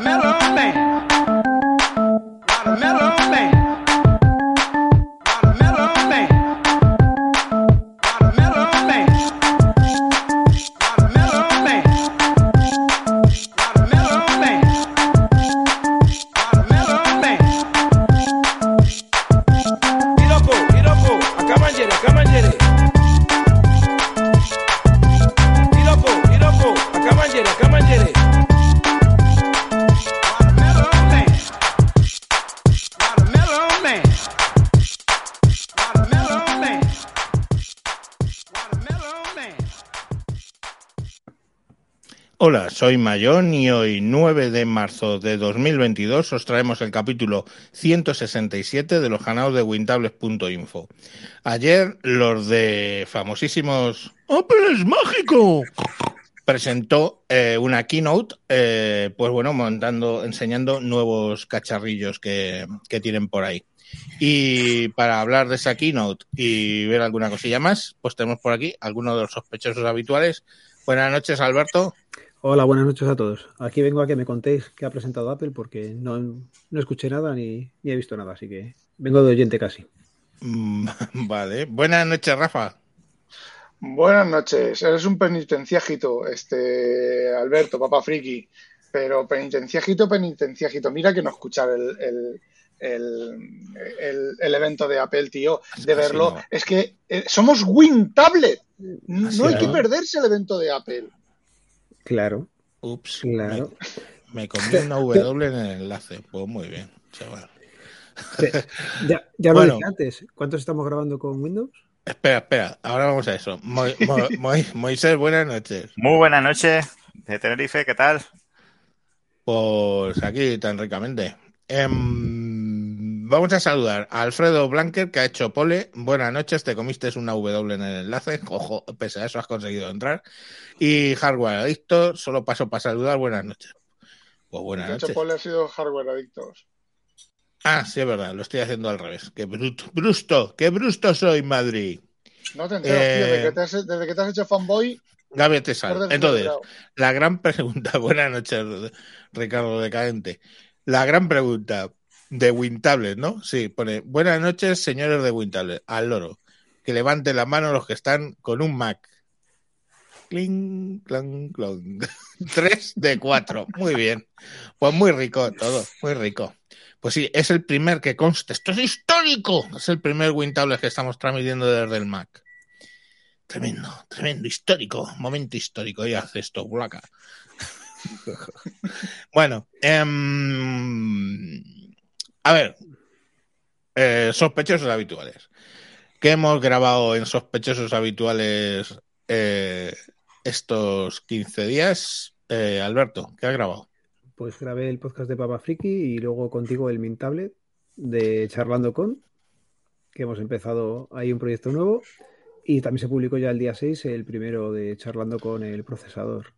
melon. Soy Mayón y hoy 9 de marzo de 2022 os traemos el capítulo 167 de los canales de wintables.info. Ayer los de famosísimos Apple es mágico presentó eh, una keynote, eh, pues bueno, montando, enseñando nuevos cacharrillos que, que tienen por ahí. Y para hablar de esa keynote y ver alguna cosilla más, pues tenemos por aquí algunos de los sospechosos habituales. Buenas noches, Alberto. Hola, buenas noches a todos. Aquí vengo a que me contéis qué ha presentado Apple porque no, no escuché nada ni, ni he visto nada, así que vengo de oyente casi. Mm, Vale. Buenas noches, Rafa. Buenas noches, eres un penitenciágito, este Alberto, papá friki, pero penitenciágito, penitenciágito, mira que no escuchar el, el, el, el- el evento de Apple, tío, de verlo, no. es que eh, somos Win Tablet, no Así hay que no. perderse el evento de Apple. Claro, Ups. claro. Me, me comí una W en el enlace. Pues muy bien, chaval. Ya, ya lo Bueno. dije antes. ¿Cuántos estamos grabando con Windows? Espera, espera. Ahora vamos a eso. Mo- Mo- Mo- Moisés, buenas noches. Muy buenas noches de Tenerife, ¿qué tal? Pues aquí tan ricamente. Em, vamos a saludar a Alfredo Blanker, que ha hecho pole. Buenas noches, te comiste una W en el enlace. Ojo, pese a eso has conseguido entrar. Y Hardware Adicto, solo paso para saludar. Buenas noches. Pues buenas De hecho, noches. Paul ha sido hardware adictos. Ah, sí, es verdad, lo estoy haciendo al revés. Qué bruto, brusto, qué brusto soy, Madrid. No te enteras, Eh. tío, desde que te, has, desde que te has hecho fanboy, Gaby Tesal. el Entonces, la gran pregunta, buenas noches, Ricardo Decadente. La gran pregunta de Wintable, ¿no? Sí, pone, buenas noches, señores de Wintable, al loro. Que levanten la mano los que están con un Mac. Cling, clang, clong. Tres de cuatro. Muy bien. Pues muy rico todo, muy rico. Pues sí, es el primer que conste. Esto es histórico. Es el primer Wintable que estamos transmitiendo desde el Mac. Tremendo, tremendo, histórico, momento histórico. Y hace esto, Blaca. bueno, em, a ver, eh, sospechosos habituales. ¿Qué hemos grabado en sospechosos habituales eh, estos 15 días? Eh, Alberto, ¿qué has grabado? Pues grabé el podcast de Papa Friki y luego contigo el Mint Tablet de Charlando con, que hemos empezado ahí un proyecto nuevo. Y también se publicó ya el día 6 el primero de Charlando con el procesador.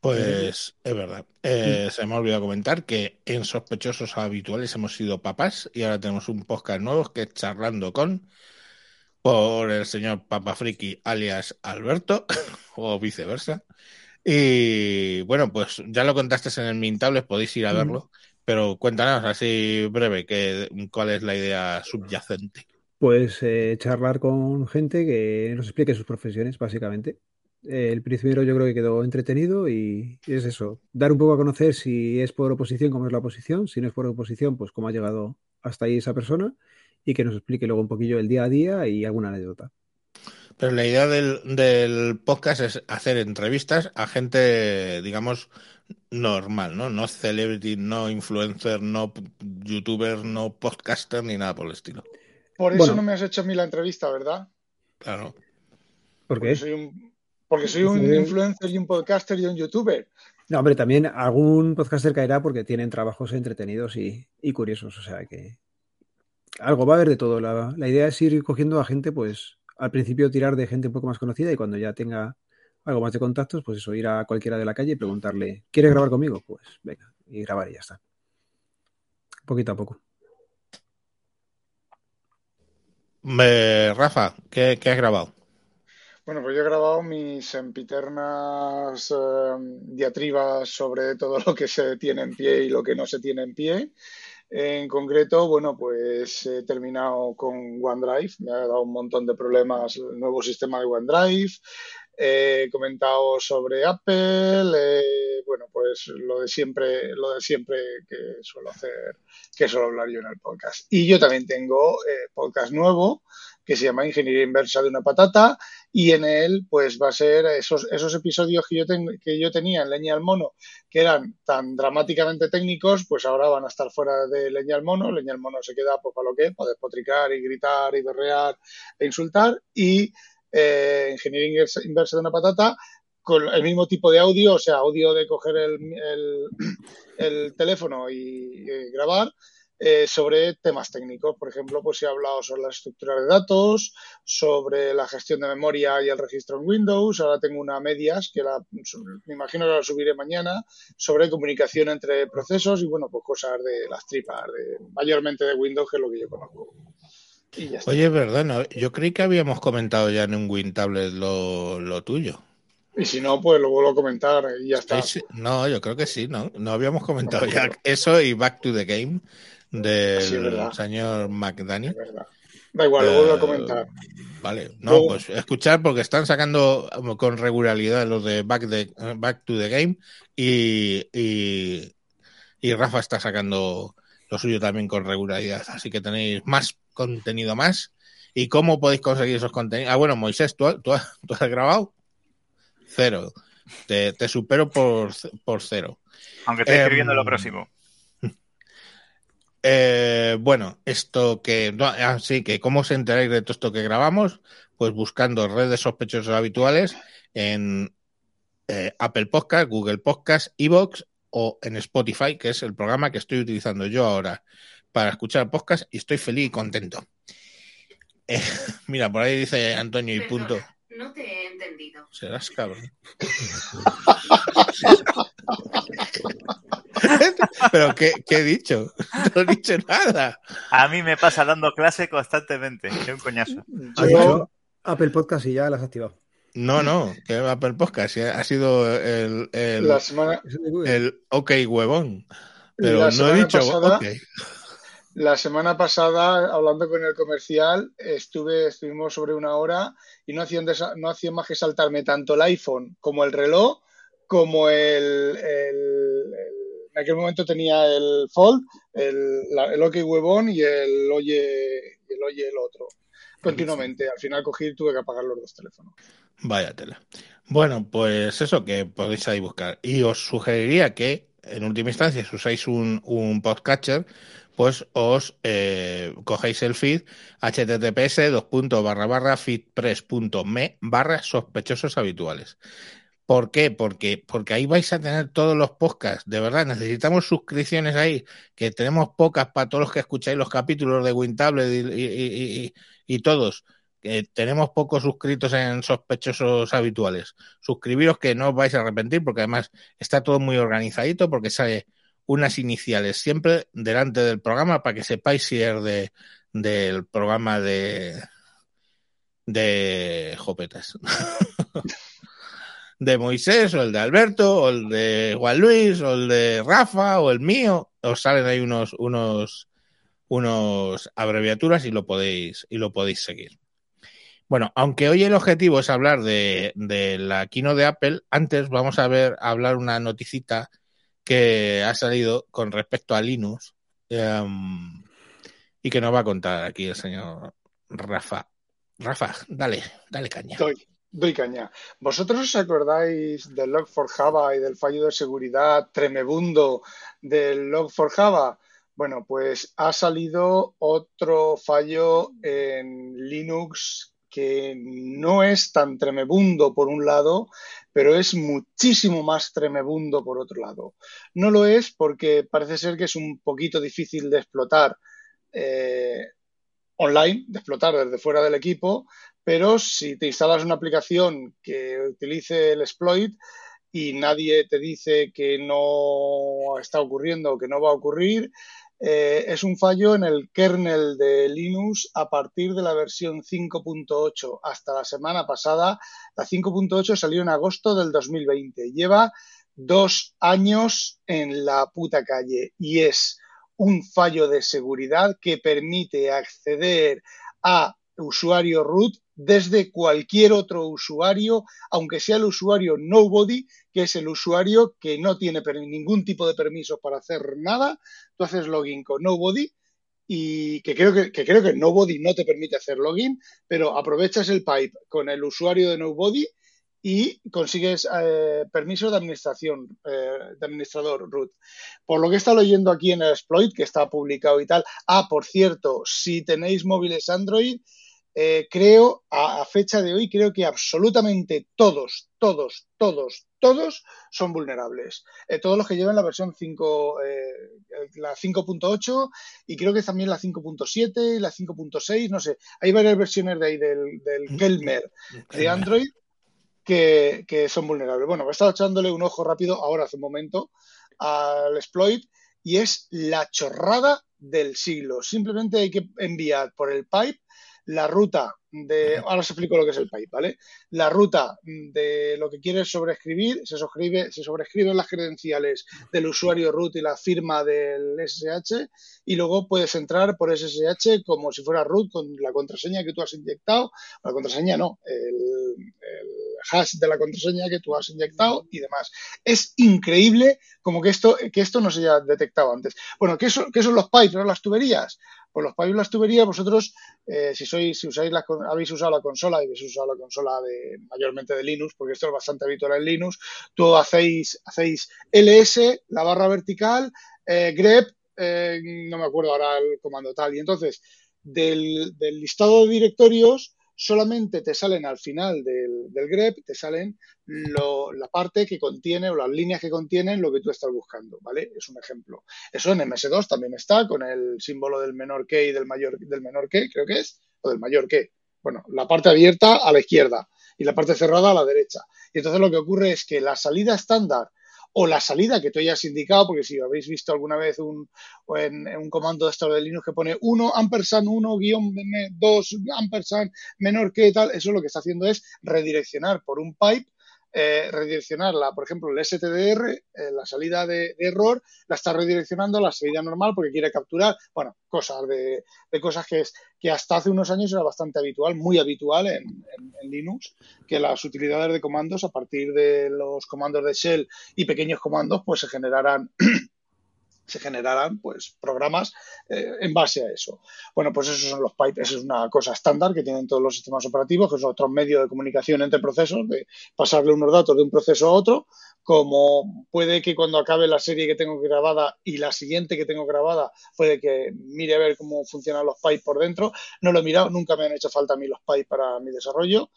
Pues es verdad. Eh, se me ha olvidado comentar que en sospechosos habituales hemos sido papás y ahora tenemos un podcast nuevo que es charlando con por el señor Papa Friki alias Alberto o viceversa. Y bueno, pues ya lo contaste en el Mintables, podéis ir a verlo, pero cuéntanos así breve que, cuál es la idea subyacente. Pues eh, charlar con gente que nos explique sus profesiones, básicamente. Eh, el primero yo creo que quedó entretenido y es eso, dar un poco a conocer si es por oposición, cómo es la oposición, si no es por oposición, pues cómo ha llegado hasta ahí esa persona y que nos explique luego un poquillo el día a día y alguna anécdota. Pero la idea del, del podcast es hacer entrevistas a gente, digamos, normal, ¿no? No celebrity, no influencer, no youtuber, no podcaster, ni nada por el estilo. Por eso Bueno. no me has hecho a mí la entrevista, ¿verdad? Claro. ¿Por Porque qué? soy un, porque soy un Sí. influencer y un podcaster y un youtuber. No, hombre, también algún podcaster caerá porque tienen trabajos entretenidos y, y curiosos, o sea que algo va a haber de todo. La, la idea es ir cogiendo a gente, pues al principio tirar de gente un poco más conocida y cuando ya tenga algo más de contactos, pues eso, ir a cualquiera de la calle y preguntarle, ¿quieres grabar conmigo? Pues venga, y grabar y ya está. Poquito a poco. Eh, Rafa, ¿qué, qué has grabado? Bueno, pues yo he grabado mis sempiternas eh, diatribas sobre todo lo que se tiene en pie y lo que no se tiene en pie. En concreto, bueno, pues he terminado con OneDrive, me ha dado un montón de problemas el nuevo sistema de OneDrive. He comentado sobre Apple, eh, bueno, pues lo de siempre, lo de siempre que suelo hacer, que suelo hablar yo en el podcast. Y yo también tengo eh, podcast nuevo que se llama Ingeniería Inversa de una Patata y en él pues va a ser esos, esos episodios que yo, que yo tenía en Leña al Mono que eran tan dramáticamente técnicos, pues ahora van a estar fuera de Leña al Mono. Leña al Mono se queda pues, para lo que, para despotricar y gritar y berrear e insultar y eh, Ingeniería Inversa- de una Patata con el mismo tipo de audio, o sea, audio de coger el, el- el teléfono y grabar, eh, sobre temas técnicos. Por ejemplo, pues he hablado sobre la estructura de datos, sobre la gestión de memoria y el registro en Windows. Ahora tengo una medias que la, me imagino que la subiré mañana sobre comunicación entre procesos y bueno, pues cosas de las tripas, de, mayormente de Windows, que es lo que yo conozco. Y ya está. Oye, verdad, yo creí que habíamos comentado ya en un WinTablet lo, lo tuyo. Y si no, pues lo vuelvo a comentar y ya está. No, yo creo que sí, ¿no? No habíamos comentado ya eso y Back to the Game del Sí, señor McDaniel. Es verdad. Da igual, lo vuelvo a Eh, comentar. Vale, no, Luego- pues escuchar porque están sacando um, con regularidad los de Back, the- Back to the Game y, y, y Rafa está sacando lo suyo también con regularidad. Así que tenéis más contenido más. ¿Y cómo podéis conseguir esos contenidos? Ah, bueno, Moisés, ¿tú, tú, has- tú has grabado? Cero. Te, te supero por, por cero. Aunque estoy escribiendo Em, lo próximo. Eh, bueno, esto que. No, así que, ¿cómo os enteráis de todo esto que grabamos? Pues buscando redes sospechosos habituales en eh, Apple Podcast, Google Podcast, Evox o en Spotify, que es el programa que estoy utilizando yo ahora para escuchar podcast y estoy feliz y contento. Eh, mira, por ahí dice Antonio y punto. No te he entendido. Serás cabrón. Pero, ¿qué, qué he dicho? No he dicho nada. A mí me pasa dando clase constantemente. Es un coñazo. Has Yo, Apple Podcast y ya las has activado. No, no, que Apple Podcast ha sido el, el, la semana, ok huevón. Pero La no he dicho pasada- ok. La semana pasada, hablando con el comercial, estuve, estuvimos sobre una hora y no hacían, no hacían más que saltarme tanto el iPhone como el reloj, como el, en aquel momento tenía el Fold, el, la- el OK huevón y el Oye, el Oye el otro. Continuamente. Al final cogí y tuve que apagar los dos teléfonos. Vaya tela. Bueno, pues eso que podéis ahí buscar. Y os sugeriría que, en última instancia, si usáis un, un podcatcher, pues os eh, cogéis el feed https dos barra feedpress.me barra sospechosos habituales. ¿Por qué? Porque, porque ahí vais a tener todos los podcasts. De verdad, necesitamos suscripciones ahí, que tenemos pocas para todos los que escucháis los capítulos de Wintable y, todos. Que tenemos pocos suscritos en sospechosos habituales. Suscribiros que no os vais a arrepentir, porque además está todo muy organizadito, porque sale unas iniciales siempre delante del programa para que sepáis si es de, del programa de de Jopetas. de Moisés, o el de Alberto, o el de Juan Luis, o el de Rafa, o el mío. Os salen ahí unos, unos, unos abreviaturas y lo podéis, y lo podéis seguir. Bueno, aunque hoy el objetivo es hablar de, de la Kino de Apple, antes vamos a ver a hablar una noticita que ha salido con respecto a Linux um, y que nos va a contar aquí el señor Rafa. Rafa, dale, dale caña. Doy, doy caña. ¿Vosotros os acordáis del Log4Java y del fallo de seguridad tremebundo del Log4Java? Bueno, pues ha salido otro fallo en Linux que no es tan tremebundo por un lado, pero es muchísimo más tremebundo por otro lado. No lo es porque parece ser que es un poquito difícil de explotar eh, online, de explotar desde fuera del equipo, pero si te instalas una aplicación que utilice el exploit y nadie te dice que no está ocurriendo o que no va a ocurrir, eh, es un fallo en el kernel de Linux a partir de la versión 5.8 hasta la semana pasada. La 5.8 salió en agosto del 2020. Lleva dos años en la puta calle y es un fallo de seguridad que permite acceder a usuario root desde cualquier otro usuario, aunque sea el usuario nobody, que es el usuario que no tiene ningún tipo de permiso para hacer nada. Tú haces login con nobody y que creo que, creo que nobody no te permite hacer login, pero aprovechas el pipe con el usuario de nobody y consigues eh, permisos de administración, eh, de administrador root. Por lo que estado leyendo aquí en el exploit, que está publicado y tal. Ah, por cierto, si tenéis móviles Android, eh, creo, a, a, fecha de hoy, creo que absolutamente todos, todos, todos, todos son vulnerables. Eh, todos los que llevan la versión 5, eh, la 5.8 y creo que también la 5.7 y la 5.6, no sé. Hay varias versiones de ahí del, del Kelmer de Android que, que, son vulnerables. Bueno, he estado echándole un ojo rápido ahora hace un momento al exploit y es la chorrada del siglo. Simplemente hay que enviar por el pipe la ruta de, ahora os explico lo que es el pipe, ¿vale? La ruta de lo que quieres sobreescribir, se sobrescribe, se sobrescriben las credenciales del usuario root y la firma del SSH y luego puedes entrar por SSH como si fuera root con la contraseña que tú has inyectado, la contraseña no, el, el hash de la contraseña que tú has inyectado y demás. Es increíble como que esto, que esto no se haya detectado antes. Bueno, ¿qué son, qué son los pipes, no las tuberías? Pues los y las tuberías, vosotros, eh, si sois, si usáis la, habéis usado la consola habéis usado la consola de, mayormente de Linux, porque esto es bastante habitual en Linux, tú hacéis, hacéis ls, la barra vertical, eh, grep, eh, no me acuerdo ahora el comando tal, y entonces del, del listado de directorios solamente te salen al final del, grep, te salen la parte que contiene o las líneas que contienen lo que tú estás buscando, ¿vale? Es un ejemplo. Eso en MS2 también está con el símbolo del menor que y del mayor, del menor que, creo que es, o del mayor que. Bueno, la parte abierta a la izquierda y la parte cerrada a la derecha. Y entonces lo que ocurre es que la salida estándar o la salida que tú hayas indicado, porque si habéis visto alguna vez un, en, un comando de estado de Linux que pone 1 ampersand 1 guion 2 ampersand menor que tal, eso lo que está haciendo es redireccionar por un pipe eh, redireccionarla, por ejemplo, el STDR, eh, la salida de, error, la está redireccionando a la salida normal porque quiere capturar, bueno, cosas de, de, cosas que es que hasta hace unos años era bastante habitual, muy habitual en, en, en, Linux, que las utilidades de comandos a partir de los comandos de shell y pequeños comandos, pues se generaran se generarán pues programas eh, en base a eso. Bueno, pues esos son los pipes, es una cosa estándar que tienen todos los sistemas operativos, que es otro medio de comunicación entre procesos, de pasarle unos datos de un proceso a otro, como puede que cuando acabe la serie que tengo grabada y la siguiente que tengo grabada, puede que mire a ver cómo funcionan los pipes por dentro. No lo he mirado, nunca me han hecho falta a mí los pipes para mi desarrollo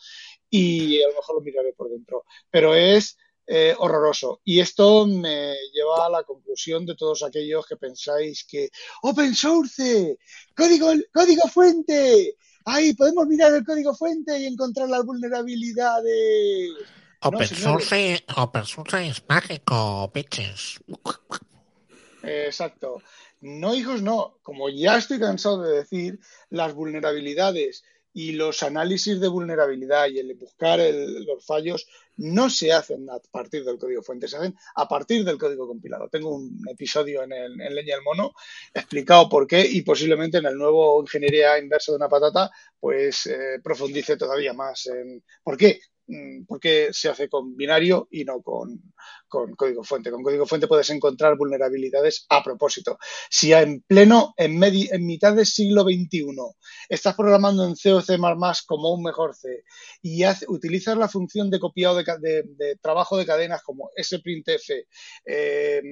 y a lo mejor lo miraré por dentro. Pero es eh, horroroso. Y esto me lleva a la conclusión de todos aquellos que pensáis que open source, código, código fuente, ahí podemos mirar el código fuente y encontrar las vulnerabilidades. Open, no, source, open source es mágico, bitches. Exacto. No, hijos, no. Como ya estoy cansado de decir, las vulnerabilidades y los análisis de vulnerabilidad y el buscar los fallos no se hacen a partir del código fuente, se hacen a partir del código compilado. Tengo un episodio en, el, en Leña del Mono explicado por qué y posiblemente en el nuevo Ingeniería Inversa de una Patata pues eh, profundice todavía más en por qué Mm, porque se hace con binario y no con, con, código fuente. Con código fuente puedes encontrar vulnerabilidades a propósito. Si en pleno, en, medi, en mitad del siglo XXI, estás programando en C o C++ como un mejor C y utilizas la función de copiado de, trabajo de cadenas como sprintf, eh, eh,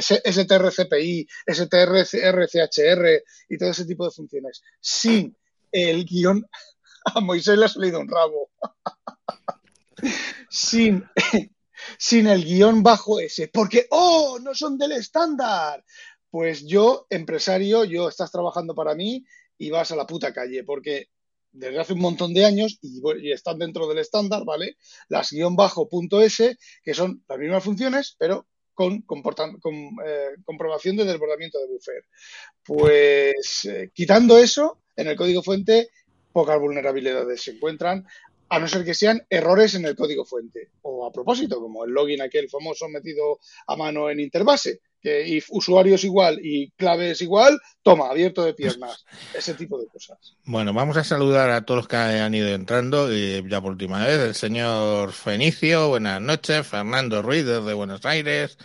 strcpi, strchr y todo ese tipo de funciones sin el guion a Moisés le ha salido un rabo. sin, sin el guion bajo ese. Porque, oh, no son del estándar. Pues yo, empresario, yo estás trabajando para mí y vas a la puta calle. Porque desde hace un montón de años y, están dentro del estándar, ¿vale? Las guion bajo punto S, que son las mismas funciones, pero con, con, eh, comprobación de desbordamiento de buffer. Pues eh, quitando eso, en el código fuente pocas vulnerabilidades se encuentran, a no ser que sean errores en el código fuente o a propósito, como el login aquel famoso metido a mano en Interbase, que if usuario es igual y clave es igual, toma, abierto de piernas, ese tipo de cosas. Bueno, vamos a saludar a todos los que han ido entrando y ya por última vez, el señor Fenicio, buenas noches, Fernando Ruiz desde Buenos Aires,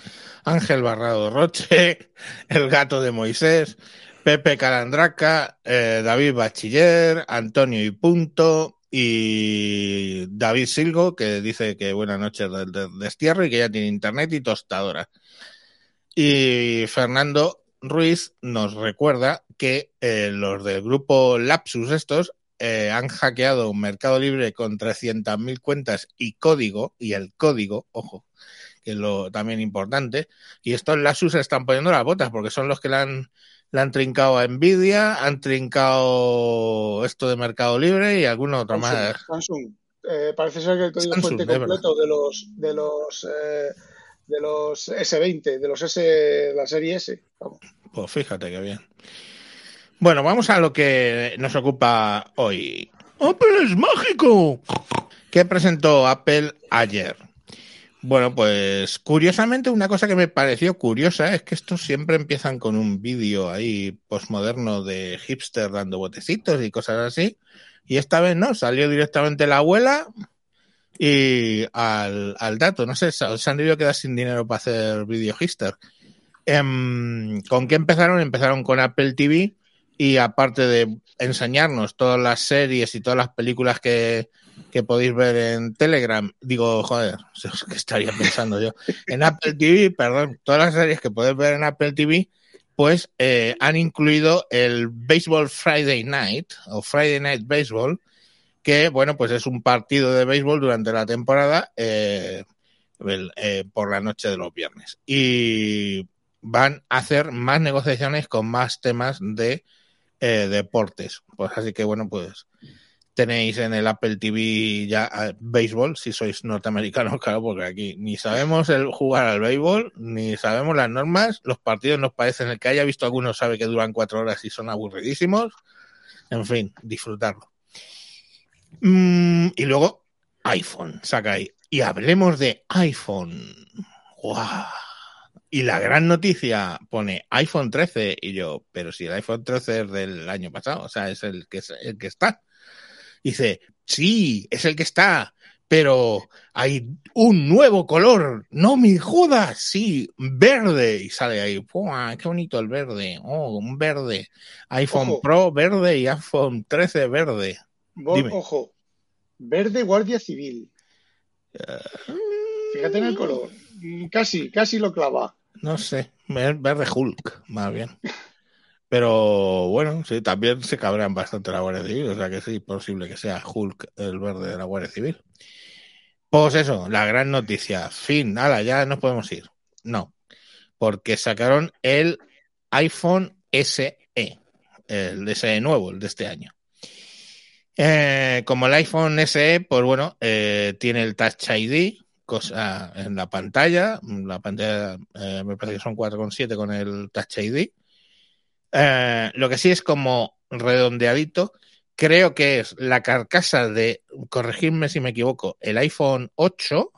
Ángel Barrado Roche, el gato de Moisés, Pepe Calandraca, eh, David Bachiller, Antonio y Punto y David Silgo, que dice que buenas noches del destierro y que ya tiene internet y tostadora. Y Fernando Ruiz nos recuerda que eh, los del grupo Lapsus estos eh, han hackeado Mercado Libre con 300.000 cuentas y código, y el código, ojo, que es lo también importante, y estos Lapsus están poniendo las botas porque son los que le han, le han trincado a Nvidia, han trincado esto de Mercado Libre y alguna otra Samsung, más. Samsung. Eh, parece ser que el código Samsung, fuente de completo de los de los eh, de los S20, de los S, la serie S. Vamos. Pues fíjate que bien. Bueno, vamos a lo que nos ocupa hoy. ¡Apple es mágico! ¿Qué presentó Apple ayer? Bueno, pues curiosamente una cosa que me pareció curiosa es que estos siempre empiezan con un vídeo ahí postmoderno de hipster dando botecitos y cosas así. Y esta vez no, salió directamente la abuela y al, al dato. No sé, se han debido quedar sin dinero para hacer vídeo hipster. Em, ¿Con qué empezaron? Empezaron con Apple TV y aparte de enseñarnos todas las series y todas las películas que, que podéis ver en Telegram, digo, joder, ¿qué estaría pensando yo? En Apple TV, perdón, todas las series que podéis ver en Apple TV, pues eh, han incluido el Baseball Friday Night o Friday Night Baseball, que bueno, pues es un partido de béisbol durante la temporada eh, eh, por la noche de los viernes. Y van a hacer más negociaciones con más temas de eh, deportes. Pues así que bueno, pues tenéis en el Apple TV ya béisbol, si sois norteamericanos, claro, porque aquí ni sabemos el jugar al béisbol, ni sabemos las normas, los partidos nos parecen, el que haya visto algunos sabe que duran cuatro horas y son aburridísimos. En fin, disfrutarlo. Mm, y luego iPhone, saca ahí. Y hablemos de iPhone. ¡Guau! Y la gran noticia pone iPhone 13 y yo, pero si el iPhone 13 es del año pasado, o sea, es el que, es el que está. Dice, sí, es el que está, pero hay un nuevo color, no me jodas, sí, verde. Y sale ahí, ¡Pua! qué bonito el verde, oh, un verde. iPhone Ojo. Pro verde y iPhone 13 verde. Dime. Ojo, verde Guardia Civil. Fíjate en el color. Mm, Casi, casi lo clava. No sé, verde Hulk, más bien. Pero bueno, sí, también se cabrean bastante la Guardia Civil, o sea que sí, posible que sea Hulk el verde de la Guardia Civil. Pues eso, la gran noticia. Fin, ala, ya nos podemos ir. No, porque sacaron el iPhone SE, el SE nuevo, el de este año. Eh, como el iPhone SE, pues bueno, eh, tiene el Touch ID, cosa en la pantalla. La pantalla eh, me parece que son 4,7 con el Touch ID. Eh, lo que sí es como redondeadito. Creo que es la carcasa de, corregirme si me equivoco, el iPhone 8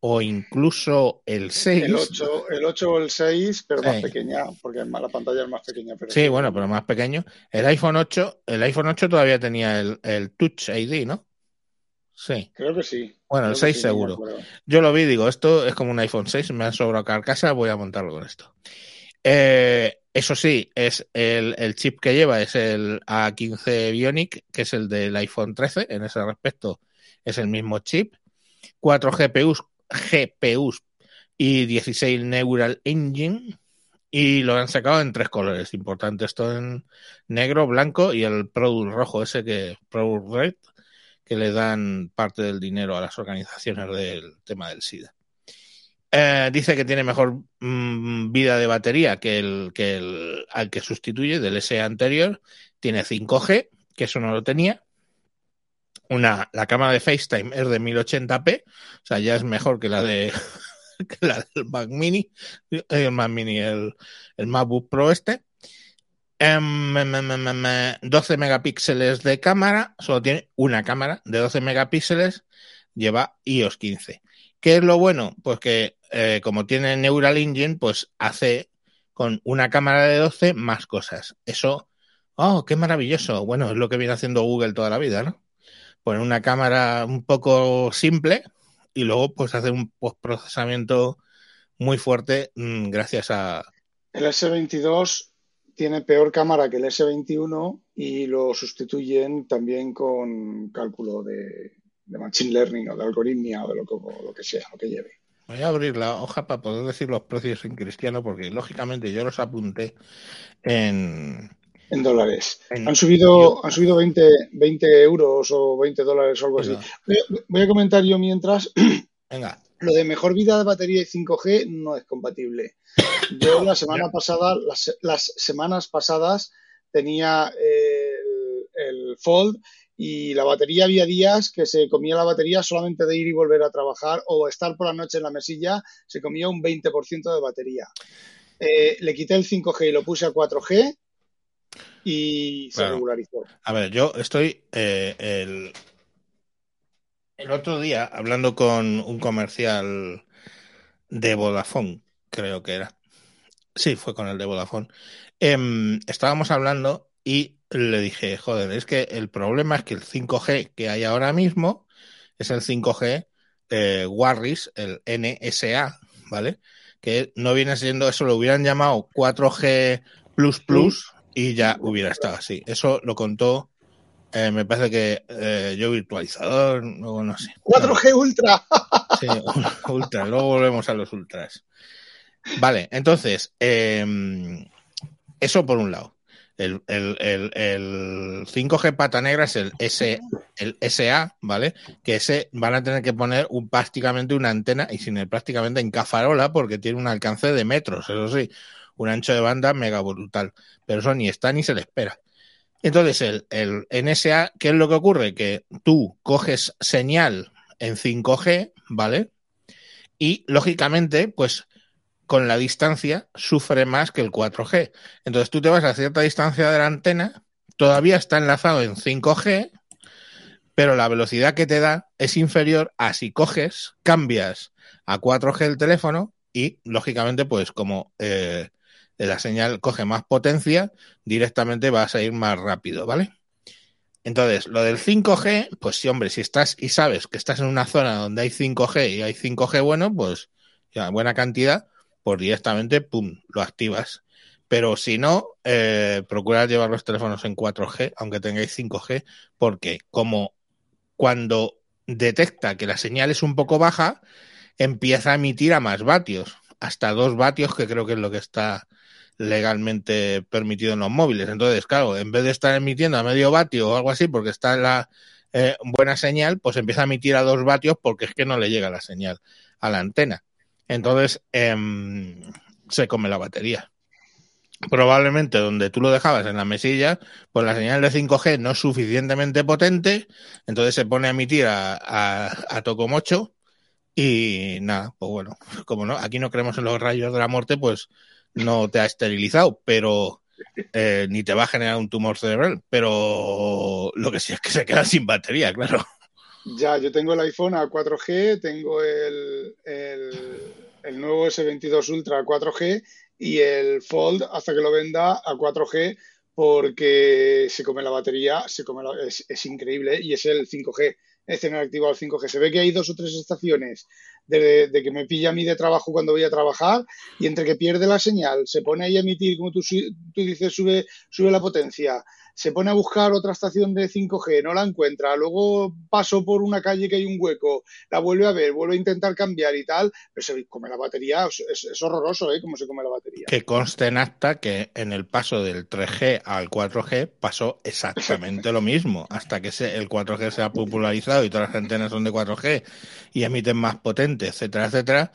o incluso el 6. El 8, el 8 o el 6, pero más Sí. pequeña, porque la pantalla es más pequeña. Pero Sí, bueno, pero más pequeño. El iPhone 8, el iPhone 8 todavía tenía el, el Touch ID, ¿no? Sí. Creo que sí. Bueno, el Creo que 6 sí, no me seguro. Yo lo vi, digo, esto es como un iPhone 6, me ha sobrado carcasa, voy a montarlo con esto. Eh, eso sí, es el, el chip que lleva es el A15 Bionic, que es el del iPhone 13, en ese respecto es el mismo chip. 4 GPUs, GPUs y 16 Neural Engine. Y lo han sacado en tres colores. Importante esto en negro, blanco y el Product rojo, ese que Product Red, que le dan parte del dinero a las organizaciones del tema del SIDA. Eh, dice que tiene mejor mm, vida de batería que el, que al que sustituye del SE anterior. Tiene 5G, que eso no lo tenía. Una, la cámara de FaceTime es de 1080p, o sea, ya es mejor que la de la del Mac Mini, eh, el Mac Mini, el, el MacBook Pro este. Em, em, 12 megapíxeles de cámara, solo tiene una cámara de 12 megapíxeles, lleva iOS 15. ¿Qué es lo bueno? Pues que eh, como tiene Neural Engine, pues hace con una cámara de 12 más cosas. Eso, oh, qué maravilloso. Bueno, es lo que viene haciendo Google toda la vida, ¿no? Poner una cámara un poco simple y luego pues hacer un postprocesamiento muy fuerte mm, gracias a... El S22 tiene peor cámara que el S21 y lo sustituyen también con cálculo de, de machine learning o de algoritmia o de lo que, o lo que sea, lo que lleve. Voy a abrir la hoja para poder decir los precios en cristiano porque lógicamente yo los apunté en... En dólares. En- Han subido, han subido 20, 20 euros o 20 dólares o algo así. Voy a, voy a comentar yo mientras Venga, Lo de mejor vida de batería y 5G no es compatible. Yo la semana pasada, las, las semanas pasadas, tenía el, el Fold y la batería había días que se comía la batería solamente de ir y volver a trabajar o estar por la noche en la mesilla, se comía un 20% de batería. Eh, le quité el 5G y lo puse a 4G y se regularizó. A ver, yo estoy eh, el, el otro día hablando con un comercial de Vodafone, creo que era. Sí, fue con el de Vodafone. Em, estábamos hablando y le dije, joder, es que el problema es que el 5G que hay ahora mismo es el 5G eh, Warris, el NSA, ¿vale? Que no viene siendo eso, lo hubieran llamado 4G plus plus y ya hubiera estado así. Eso lo contó, eh, me parece que eh, yo virtualizador, no, no sé. 4G Ultra. Sí, ultra, luego volvemos a los ultras. Vale, entonces, eh, eso por un lado. El, el, el, el 5G pata negra es el, S, el SA, ¿vale? Que ese van a tener que poner un, prácticamente una antena, y sin el prácticamente en cafarola, porque tiene un alcance de metros, eso sí, un ancho de banda mega brutal. Pero eso ni está ni se le espera. Entonces, el, el NSA, ¿qué es lo que ocurre? Que tú coges señal en 5G, ¿vale? Y lógicamente, pues con la distancia sufre más que el 4G. Entonces tú te vas a cierta distancia de la antena, todavía está enlazado en 5G, pero la velocidad que te da es inferior a si coges, cambias a 4G el teléfono y lógicamente pues como eh, la señal coge más potencia, directamente vas a ir más rápido, ¿vale? Entonces, lo del 5G, pues sí, hombre, si estás y sabes que estás en una zona donde hay 5G y hay 5G bueno, pues ya, buena cantidad, pues directamente, pum, lo activas. Pero si no, eh, procurad llevar los teléfonos en 4G, aunque tengáis 5G, porque como cuando detecta que la señal es un poco baja, empieza a emitir a más vatios, hasta 2 vatios, que creo que es lo que está legalmente permitido en los móviles. Entonces, claro, en vez de estar emitiendo a medio vatio o algo así, porque está la eh, buena señal, pues empieza a emitir a 2 vatios porque es que no le llega la señal a la antena. Entonces, em, se come la batería. Probablemente donde tú lo dejabas en la mesilla, pues la señal de 5G no es suficientemente potente, entonces se pone a emitir a, a, a tocomocho y nada, pues bueno, como no, aquí no creemos en los rayos de la muerte, pues no te ha esterilizado, pero eh, ni te va a generar un tumor cerebral, pero lo que sí es que se queda sin batería, claro. Ya, yo tengo el iPhone a 4G, tengo el nuevo S22 Ultra a 4G y el Fold hasta que lo venda a 4G porque se come la batería, se come la- es, increíble y es el 5G, es tener activado el 5G. Se ve que hay dos o tres estaciones de, de que me pilla a mí de trabajo cuando voy a trabajar y entre que pierde la señal, se pone ahí a emitir, como tú, tú dices, sube, sube la potencia, se pone a buscar otra estación de 5G, no la encuentra, luego paso por una calle que hay un hueco, la vuelve a ver, vuelve a intentar cambiar y tal, pero se come la batería, es, horroroso, ¿eh? Cómo se come la batería. Que conste en acta que en el paso del 3G al 4G pasó exactamente lo mismo, hasta que se- el 4G se ha popularizado y todas las antenas son de 4G y emiten más potente, etcétera, etcétera,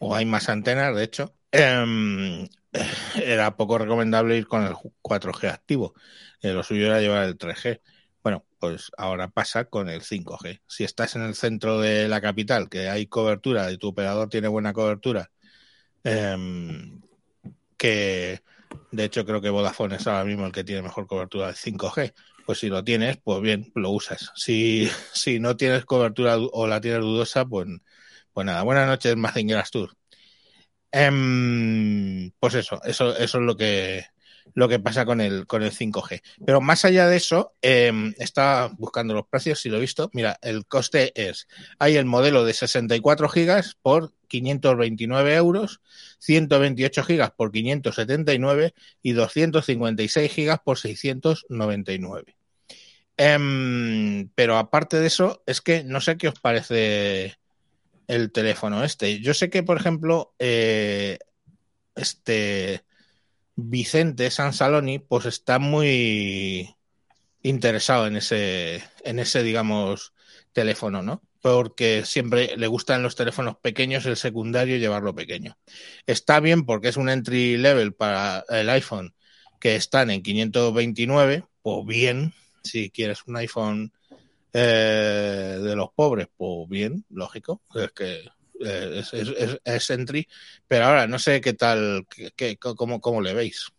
o hay más antenas, de hecho, em, era poco recomendable ir con el 4G activo. Eh, lo suyo era llevar el 3G. Bueno, pues ahora pasa con el 5G. Si estás en el centro de la capital, que hay cobertura y tu operador tiene buena cobertura, em, que de hecho creo que Vodafone es ahora mismo el que tiene mejor cobertura del 5G, pues si lo tienes, pues bien, lo usas. Si, si no tienes cobertura o la tienes dudosa, pues, pues nada. Buenas noches, Mazingeras Tour. Em, pues eso, eso, eso es lo que, lo que pasa con el, con el 5G. Pero más allá de eso, em, está buscando los precios, si lo he visto. Mira, el coste es, hay el modelo de 64 gigas por 529 euros, 128 gigas por 579 y 256 gigas por 699. Em, pero aparte de eso, es que no sé qué os parece el teléfono este. Yo sé que, por ejemplo, eh, este Vicente Sansaloni, pues está muy interesado en ese, en ese, digamos, teléfono, ¿no? Porque siempre le gustan los teléfonos pequeños, el secundario llevarlo pequeño. Está bien porque es un entry level para el iPhone que están en 529, pues bien, si quieres un iPhone eh, de los pobres, pues bien, lógico, es que eh, es, entry, pero ahora no sé qué tal, qué, cómo, cómo le veis.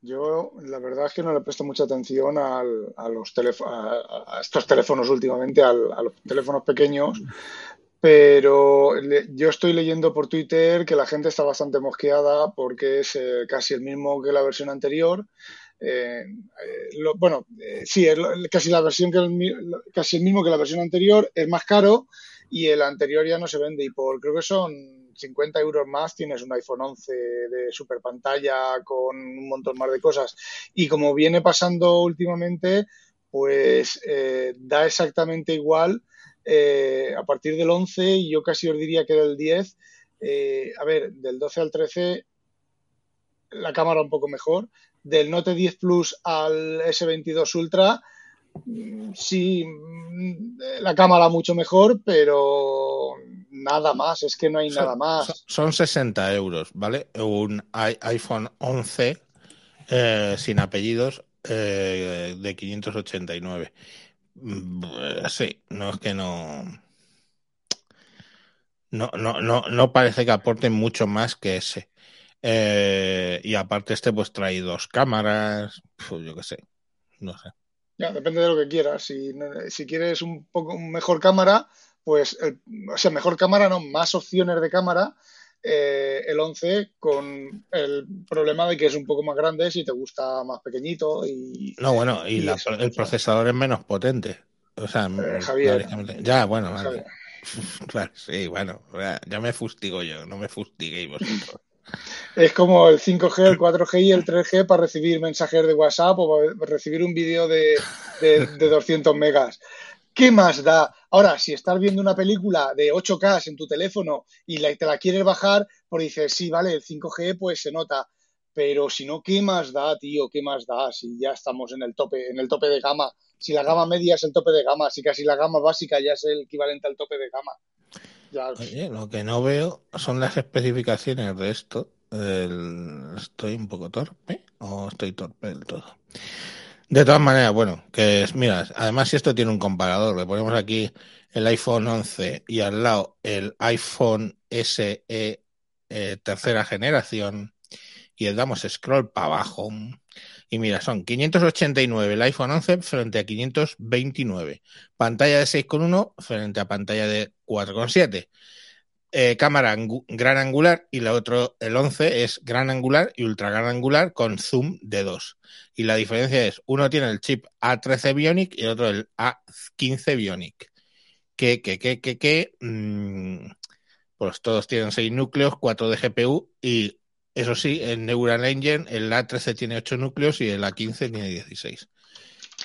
Yo, la verdad es que no le presto mucha atención al, a, los a, a, estos teléfonos últimamente, al, a los teléfonos pequeños, pero le, yo estoy leyendo por Twitter que la gente está bastante mosqueada porque es eh, casi el mismo que la versión anterior. Eh, eh, bueno, sí, es casi la versión que el, casi el mismo que la versión anterior, es más caro y el anterior ya no se vende y por creo que son 50 euros más tienes un iPhone 11 de super pantalla con un montón más de cosas. Y como viene pasando últimamente, pues eh, da exactamente igual eh, a partir del 11 y yo casi os diría que del 10. Eh, a ver, del 12 al 13 la cámara un poco mejor. Del Note 10 Plus al S22 Ultra, sí, la cámara mucho mejor, pero nada más, es que no hay son, nada más. Son 60 euros, ¿vale? Un iPhone 11 eh, sin apellidos eh, de 589. Sí, no es que no. No, no, no, no parece que aporten mucho más que ese. Eh, y aparte este pues trae dos cámaras, pues yo qué sé, no sé. Ya, depende de lo que quieras. Si, si quieres un poco mejor cámara, pues, el, o sea, mejor cámara, no, más opciones de cámara, eh, el 11 con el problema de que es un poco más grande si te gusta más pequeñito y... No, bueno, y, y la, eso, el procesador es menos potente. O sea, eh, Javier. Ya, bueno, vale. Claro, sí, bueno, ya me fustigo yo, no me fustiguéis vosotros. Es como el 5G, el 4G y el 3G para recibir mensajes de WhatsApp o para recibir un vídeo de, de, de 200 megas. ¿Qué más da? Ahora, si estás viendo una película de 8K en tu teléfono y la, te la quieres bajar, pues dices, sí, vale, el 5G pues se nota. Pero si no, ¿qué más da, tío? ¿Qué más da? Si ya estamos en el tope, en el tope de gama. Si la gama media es el tope de gama, si casi la gama básica ya es el equivalente al tope de gama. Oye, lo que no veo son las especificaciones de esto. ¿Estoy un poco torpe o estoy torpe del todo? De todas maneras, bueno, que es, mira, además si esto tiene un comparador, le ponemos aquí el iPhone 11 y al lado el iPhone SE eh, tercera generación y le damos scroll para abajo y mira, son 589 el iPhone 11 frente a 529, pantalla de 6,1 frente a pantalla de 4,7. Eh, cámara gran angular y la otro, el 11 es gran angular y ultra gran angular con zoom de 2. Y la diferencia es, uno tiene el chip A13 Bionic y el otro el A15 Bionic. Que, que, que, que, que, mmm, pues todos tienen 6 núcleos, 4 de GPU y eso sí, en Neural Engine el A13 tiene 8 núcleos y el A15 tiene 16.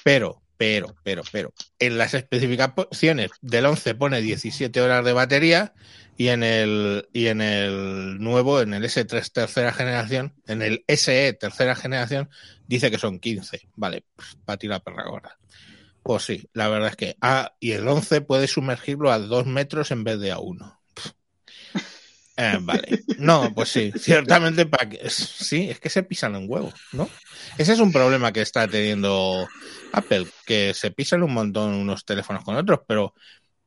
Pero, pero, pero, pero, en las especificaciones del 11 pone 17 horas de batería y en el y en el nuevo, en el S3 tercera generación, en el SE tercera generación, dice que son 15. Vale, para ti la perra gorda. Pues sí, la verdad es que ah, y el 11 puede sumergirlo a 2 metros en vez de a 1. Eh, vale. No, pues sí, ciertamente para que sí, es que se pisan un huevo, ¿no? Ese es un problema que está teniendo Apple, que se pisan un montón unos teléfonos con otros, pero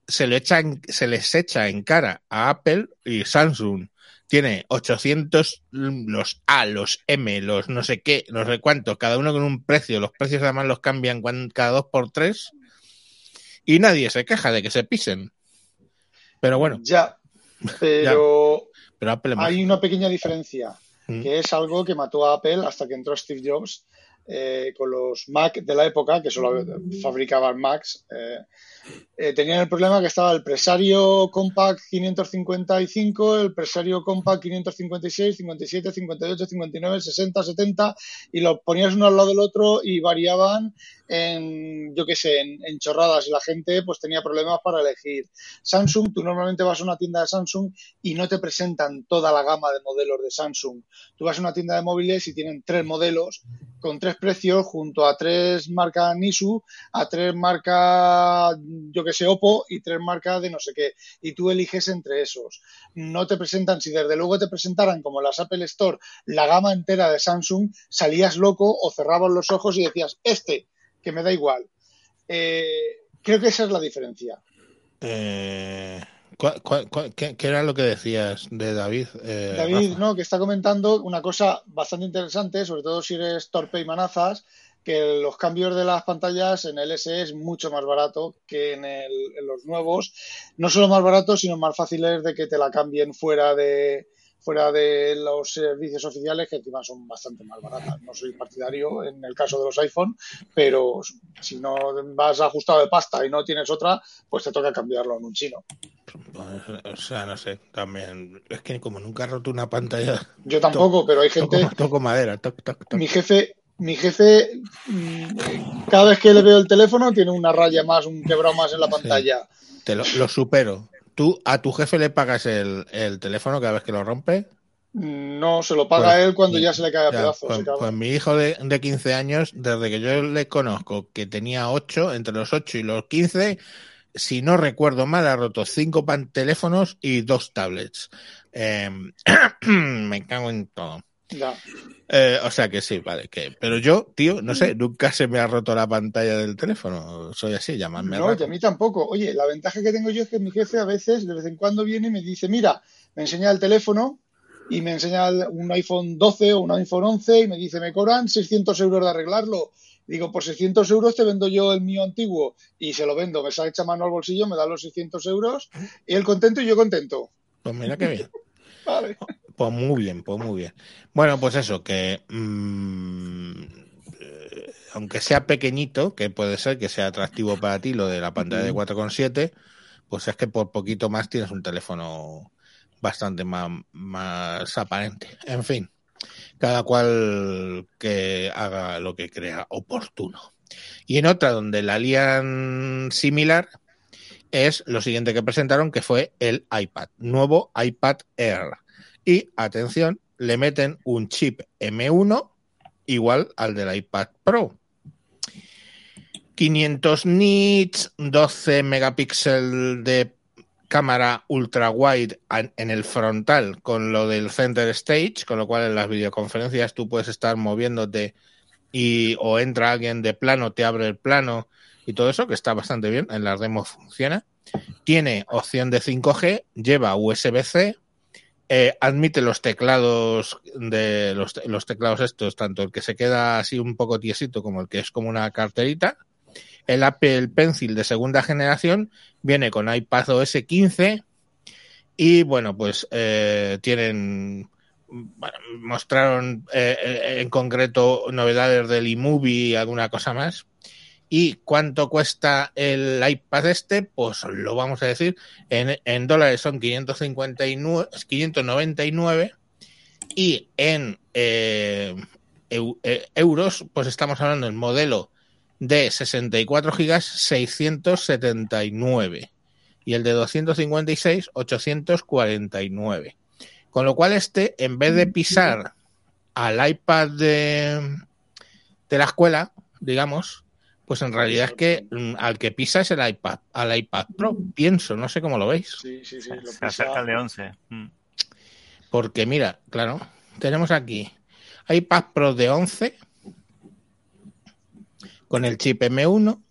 se le se les echa en cara a Apple y Samsung tiene 800 los A, los M, los no sé qué, no sé cuántos, cada uno con un precio. Los precios además los cambian cada dos por tres y nadie se queja de que se pisen. Pero bueno, Ya, pero pero Apple hay una pequeña diferencia, Mm. que es algo que mató a Apple hasta que entró Steve Jobs eh, con los Mac de la época, que solo fabricaban Macs. eh, eh, tenían el problema que estaba el Presario Compact 555, el Presario Compact 556, 57, 58, 59, 60, 70 y los ponías uno al lado del otro y variaban en, yo qué sé, en, chorradas y la gente pues tenía problemas para elegir. Samsung, tú normalmente vas a una tienda de Samsung y no te presentan toda la gama de modelos de Samsung. Tú vas a una tienda de móviles y tienen tres modelos con tres precios junto a tres marcas Nisu, a tres marcas, yo que sé, Oppo y tres marcas de no sé qué. Y tú eliges entre esos. No te presentan, si desde luego te presentaran como las Apple Store la gama entera de Samsung, salías loco o cerrabas los ojos y decías, este, que me da igual. Eh, creo que esa es la diferencia. Eh, ¿cuál- cuál- cuál- qué, qué era lo que decías de David? Eh, David, Rafa? ¿no? Que está comentando una cosa bastante interesante, sobre todo si eres torpe y manazas, que los cambios de las pantallas en el SE es mucho más barato que en, el- en los nuevos. No solo más barato, sino más fáciles de que te la cambien fuera de fuera de los servicios oficiales que encima son bastante más baratas. No soy partidario en el caso de los iPhone, pero si no vas ajustado de pasta y no tienes otra, pues te toca cambiarlo en un chino. O sea, no sé, también. Es que como nunca he roto una pantalla, Yo tampoco, pero hay gente, toco madera. toc, toc, toc. mi jefe, mi jefe, mm, cada vez que le veo el teléfono tiene una raya más, un quebrado más en la pantalla. Te lo, lo supero. ¿Tú a tu jefe le pagas el, el teléfono cada vez que lo rompe? No se lo paga Pues, él cuando ya se le cae a pedazos. pues, pues mi hijo de, de 15 años, desde que yo le conozco, que tenía 8, entre los 8 y los 15, si no recuerdo mal, ha roto 5 teléfonos y 2 tablets. Eh, me cago en todo. Eh, o sea que sí, vale. Que, pero yo, tío, no sé, nunca se me ha roto la pantalla del teléfono. Soy así, llamadme No, a mí tampoco. Oye, la ventaja que tengo yo es que mi jefe a veces, de vez en cuando viene y me dice, mira, me enseña el teléfono y me enseña un iPhone 12 o un iPhone 11 y me dice, me cobran 600 euros de arreglarlo. Digo, por 600 euros te vendo yo el mío antiguo y se lo vendo. Me echa mano al bolsillo, me da los 600 euros y él contento y yo contento. Pues mira qué bien. Vale. Pues muy bien, pues muy bien. Bueno, pues eso, que mm, eh, aunque sea pequeñito, que puede ser que sea atractivo para ti lo de la pantalla de 4,7, pues es que por poquito más tienes un teléfono bastante más, más aparente. En fin, cada cual que haga lo que crea oportuno. Y en otra donde la lían similar es lo siguiente que presentaron, que fue el iPad, nuevo iPad Air. Y atención, le meten un chip M1 igual al del iPad Pro. 500 nits, 12 megapíxeles de cámara ultra wide en el frontal con lo del center stage, con lo cual en las videoconferencias tú puedes estar moviéndote y o entra alguien de plano, te abre el plano y todo eso, que está bastante bien, en las demos funciona. Tiene opción de 5G, lleva USB-C, eh, admite los teclados de los, te- los teclados estos, tanto el que se queda así un poco tiesito como el que es como una carterita. El Apple Pencil de segunda generación viene con iPad OS 15 y bueno, pues eh, tienen mostraron eh, eh, en concreto novedades del iMovie y alguna cosa más. ¿Y cuánto cuesta el iPad este? Pues lo vamos a decir, en, en dólares son 559, 599 y en eh, eu- eh, euros, pues estamos hablando del modelo de 64 gigas 679 y el de 256 849. Con lo cual este, en vez de pisar al iPad de, de la escuela, digamos, pues en realidad es que mm, al que pisa es el iPad, al iPad Pro, pienso, no sé cómo lo veis. Sí, sí, sí. Lo Se acerca el de 11. Mm. Porque mira, claro, tenemos aquí iPad Pro de 11 con el chip M1.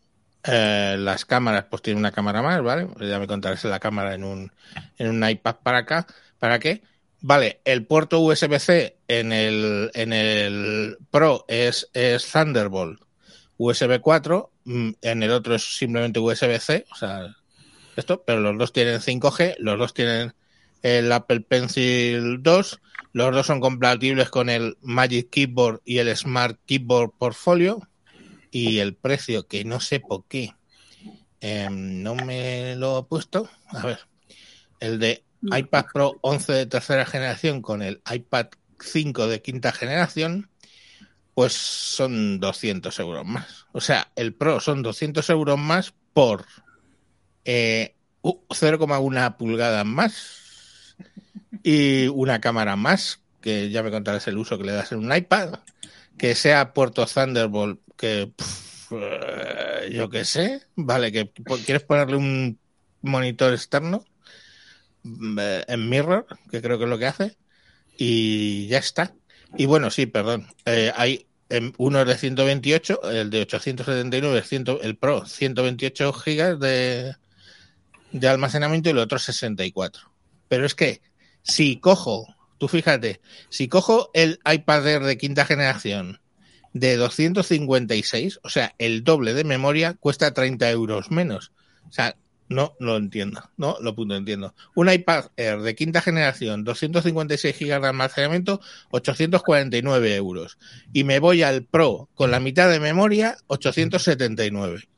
eh, las cámaras, pues tiene una cámara más, ¿vale? Ya me contarás la cámara en un, en un iPad para acá. ¿Para qué? Vale, el puerto USB-C en el, en el Pro es, es Thunderbolt USB 4, mm, en el otro es simplemente USB-C, o sea, esto, pero los dos tienen 5G, los dos tienen el Apple Pencil 2, los dos son compatibles con el Magic Keyboard y el Smart Keyboard Portfolio, y el precio, que no sé por qué, eh, no me lo he puesto, a ver, el de iPad Pro 11 de tercera generación con el iPad 5 de quinta generación, pues son 200 euros más. O sea, el Pro son 200 euros más por eh, u- 0,1 pulgadas más y una cámara más, que ya me contarás el uso que le das en un iPad, que sea puerto Thunderbolt, que eh, yo qué sé, vale, que quieres ponerle un monitor externo mm, eh, en Mirror, que creo que es lo que hace, y ya está. Y bueno, sí, perdón, eh, hay uno es de 128, el de 879, el, 100 el Pro, 128 gigas de, de almacenamiento y el otro 64. Pero es que si cojo, tú fíjate, si cojo el iPad de quinta generación de 256, o sea, el doble de memoria, cuesta 30 euros menos. O sea, no lo entiendo, no lo punto entiendo. Un iPad Air de quinta generación, 256 gigas de almacenamiento, 849 euros. Y me voy al Pro con la mitad de memoria, 879.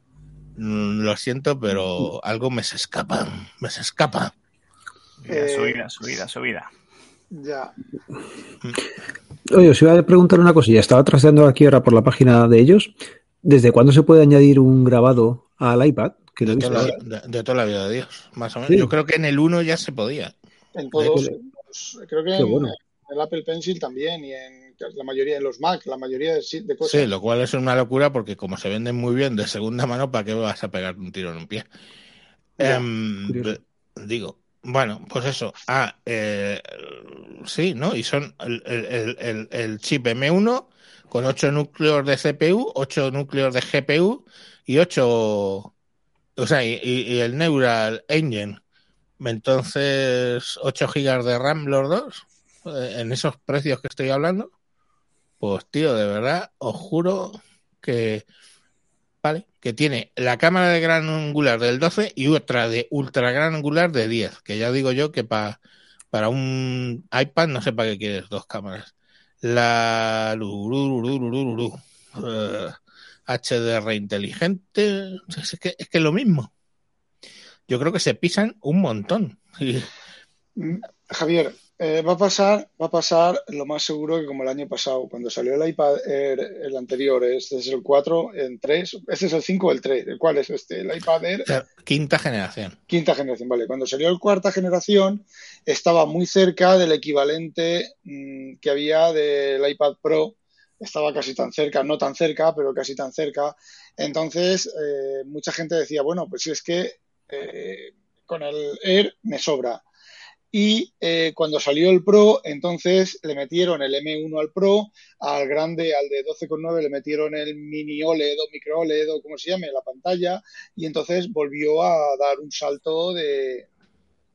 Mm, Lo siento, pero algo me se escapa, me se escapa. Subida, Eh, subida, subida, subida. Ya. Oye, os iba a preguntar una cosilla. Estaba trasteando aquí ahora por la página de ellos. ¿Desde cuándo se puede añadir un grabado al iPad? Que he De toda, la, ahora. de- de toda la vida de Dios, más o menos. Sí. Yo creo que en el 1 ya se podía. En todos, los- creo que en, bueno. en el Apple Pencil también y en la mayoría de los Mac, la mayoría de, de cosas. Sí, lo cual es una locura porque como se venden muy bien de segunda mano, ¿para qué vas a pegar un tiro en un pie? Ya, Em, digo, bueno, pues eso. Ah, eh, sí, ¿no? Y son el, el- el- el- el chip M1 con 8 núcleos de CPU, 8 núcleos de GPU y 8... O sea, y, y- el Neural Engine. Entonces, 8 gigas de RAM los dos, eh, en esos precios que estoy hablando. Pues tío, de verdad, os juro que, vale, que tiene la cámara de gran angular del 12 y otra de ultra gran angular de 10, que ya digo yo que pa- para un iPad no sé para qué quieres dos cámaras. La eh, HDR inteligente, es que es que lo mismo. Yo creo que se pisan un montón. Mm, Javier, eh, va a pasar, va a pasar lo más seguro que como el año pasado, cuando salió el iPad Air, el anterior, este es el 4 en 3, este es el 5 o el 3, ¿el cuál es este? El iPad Air quinta generación. quinta generación, vale. Cuando salió el cuarta generación, estaba muy cerca del equivalente mm, que había del iPad Pro. Estaba casi tan cerca, no tan cerca, pero casi tan cerca. Entonces, eh, mucha gente decía, bueno, pues es que eh, con el Air me sobra. Y eh, cuando salió el Pro, entonces le metieron el M1 al Pro, al grande, al de 12,9, le metieron el mini OLED o micro OLED o como se llame, la pantalla, y entonces volvió a dar un salto de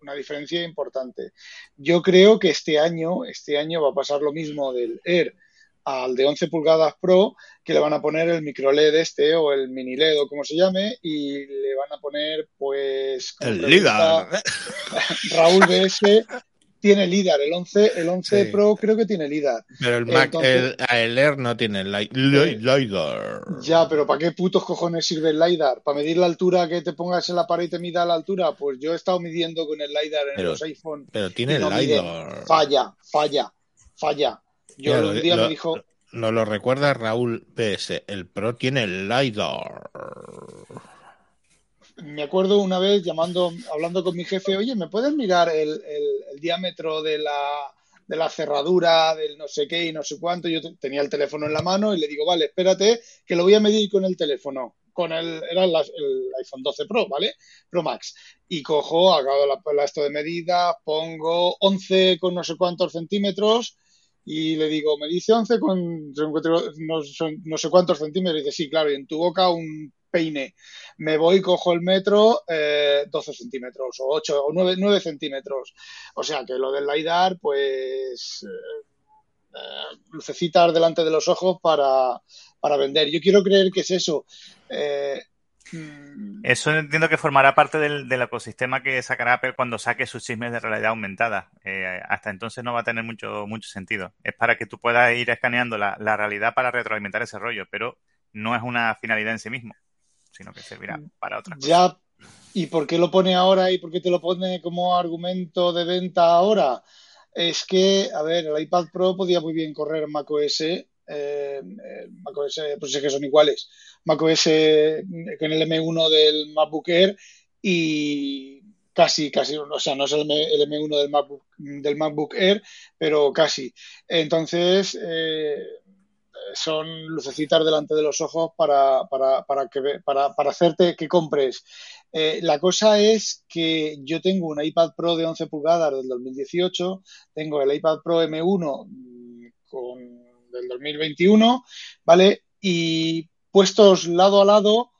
una diferencia importante. Yo creo que este año, este año va a pasar lo mismo del Air al de 11 pulgadas Pro, que le van a poner el micro LED este o el mini LED o como se llame, y le van a poner, pues, El líder. Raúl BS, tiene LIDAR, el 11, el 11 Sí. Pro creo que tiene LIDAR. Pero el Mac, Entonces- el, el Air no tiene li- li- LiDAR. Ya, pero ¿para qué putos cojones sirve el LiDAR? ¿Para medir la altura que te pongas en la pared y te mida la altura? Pues yo he estado midiendo con el LiDAR en Pero- los iPhone. Pero tiene no mide. LiDAR. Falla, falla, falla. Yo un lo- día lo- me dijo, Nos lo recuerda Raúl PS. El Pro tiene LiDAR. me acuerdo una vez llamando, hablando con mi jefe, oye, ¿me puedes mirar el, el- el diámetro de la, de la cerradura, del no sé qué y no sé cuánto? Yo te- tenía el teléfono en la mano y le digo, vale, espérate, que lo voy a medir con el teléfono. con el, era el, el iPhone 12 Pro, ¿vale? Pro Max. Y cojo, hago la, la esto de medida, pongo 11 con no sé cuántos centímetros y le digo, me dice 11 con no, sé cuántos centímetros. Dice, sí, claro, y en tu boca un peine. Me voy, cojo el metro, eh, 12 centímetros, o 8, o 9, 9 centímetros. O sea que lo del LiDAR, pues. eh, eh, lucecitas delante de los ojos para, para vender. Yo quiero creer que es eso. Eh, Eso entiendo que formará parte del, del ecosistema que sacará Apple cuando saque sus chismes de realidad aumentada. Eh, hasta entonces no va a tener mucho, mucho sentido. Es para que tú puedas ir escaneando la, la realidad para retroalimentar ese rollo, pero no es una finalidad en sí mismo, sino que servirá para otra cosa. Ya, ¿y por qué lo pone ahora y por qué te lo pone como argumento de venta ahora? Es que, a ver, el iPad Pro podía muy bien correr macOS, eh, eh, macOS, pues es que son iguales, macOS eh, con el M1 del MacBook Air y casi, casi, o sea, no es el, M, el M1 del MacBook, del MacBook Air, pero casi. Entonces, son lucecitas delante de los ojos para, para, para, que, para, para hacerte que compres. La cosa es que yo tengo un iPad Pro de 11 pulgadas del 2018, tengo el iPad Pro M1 mm, con, del 2021, ¿vale? Y puestos lado a lado,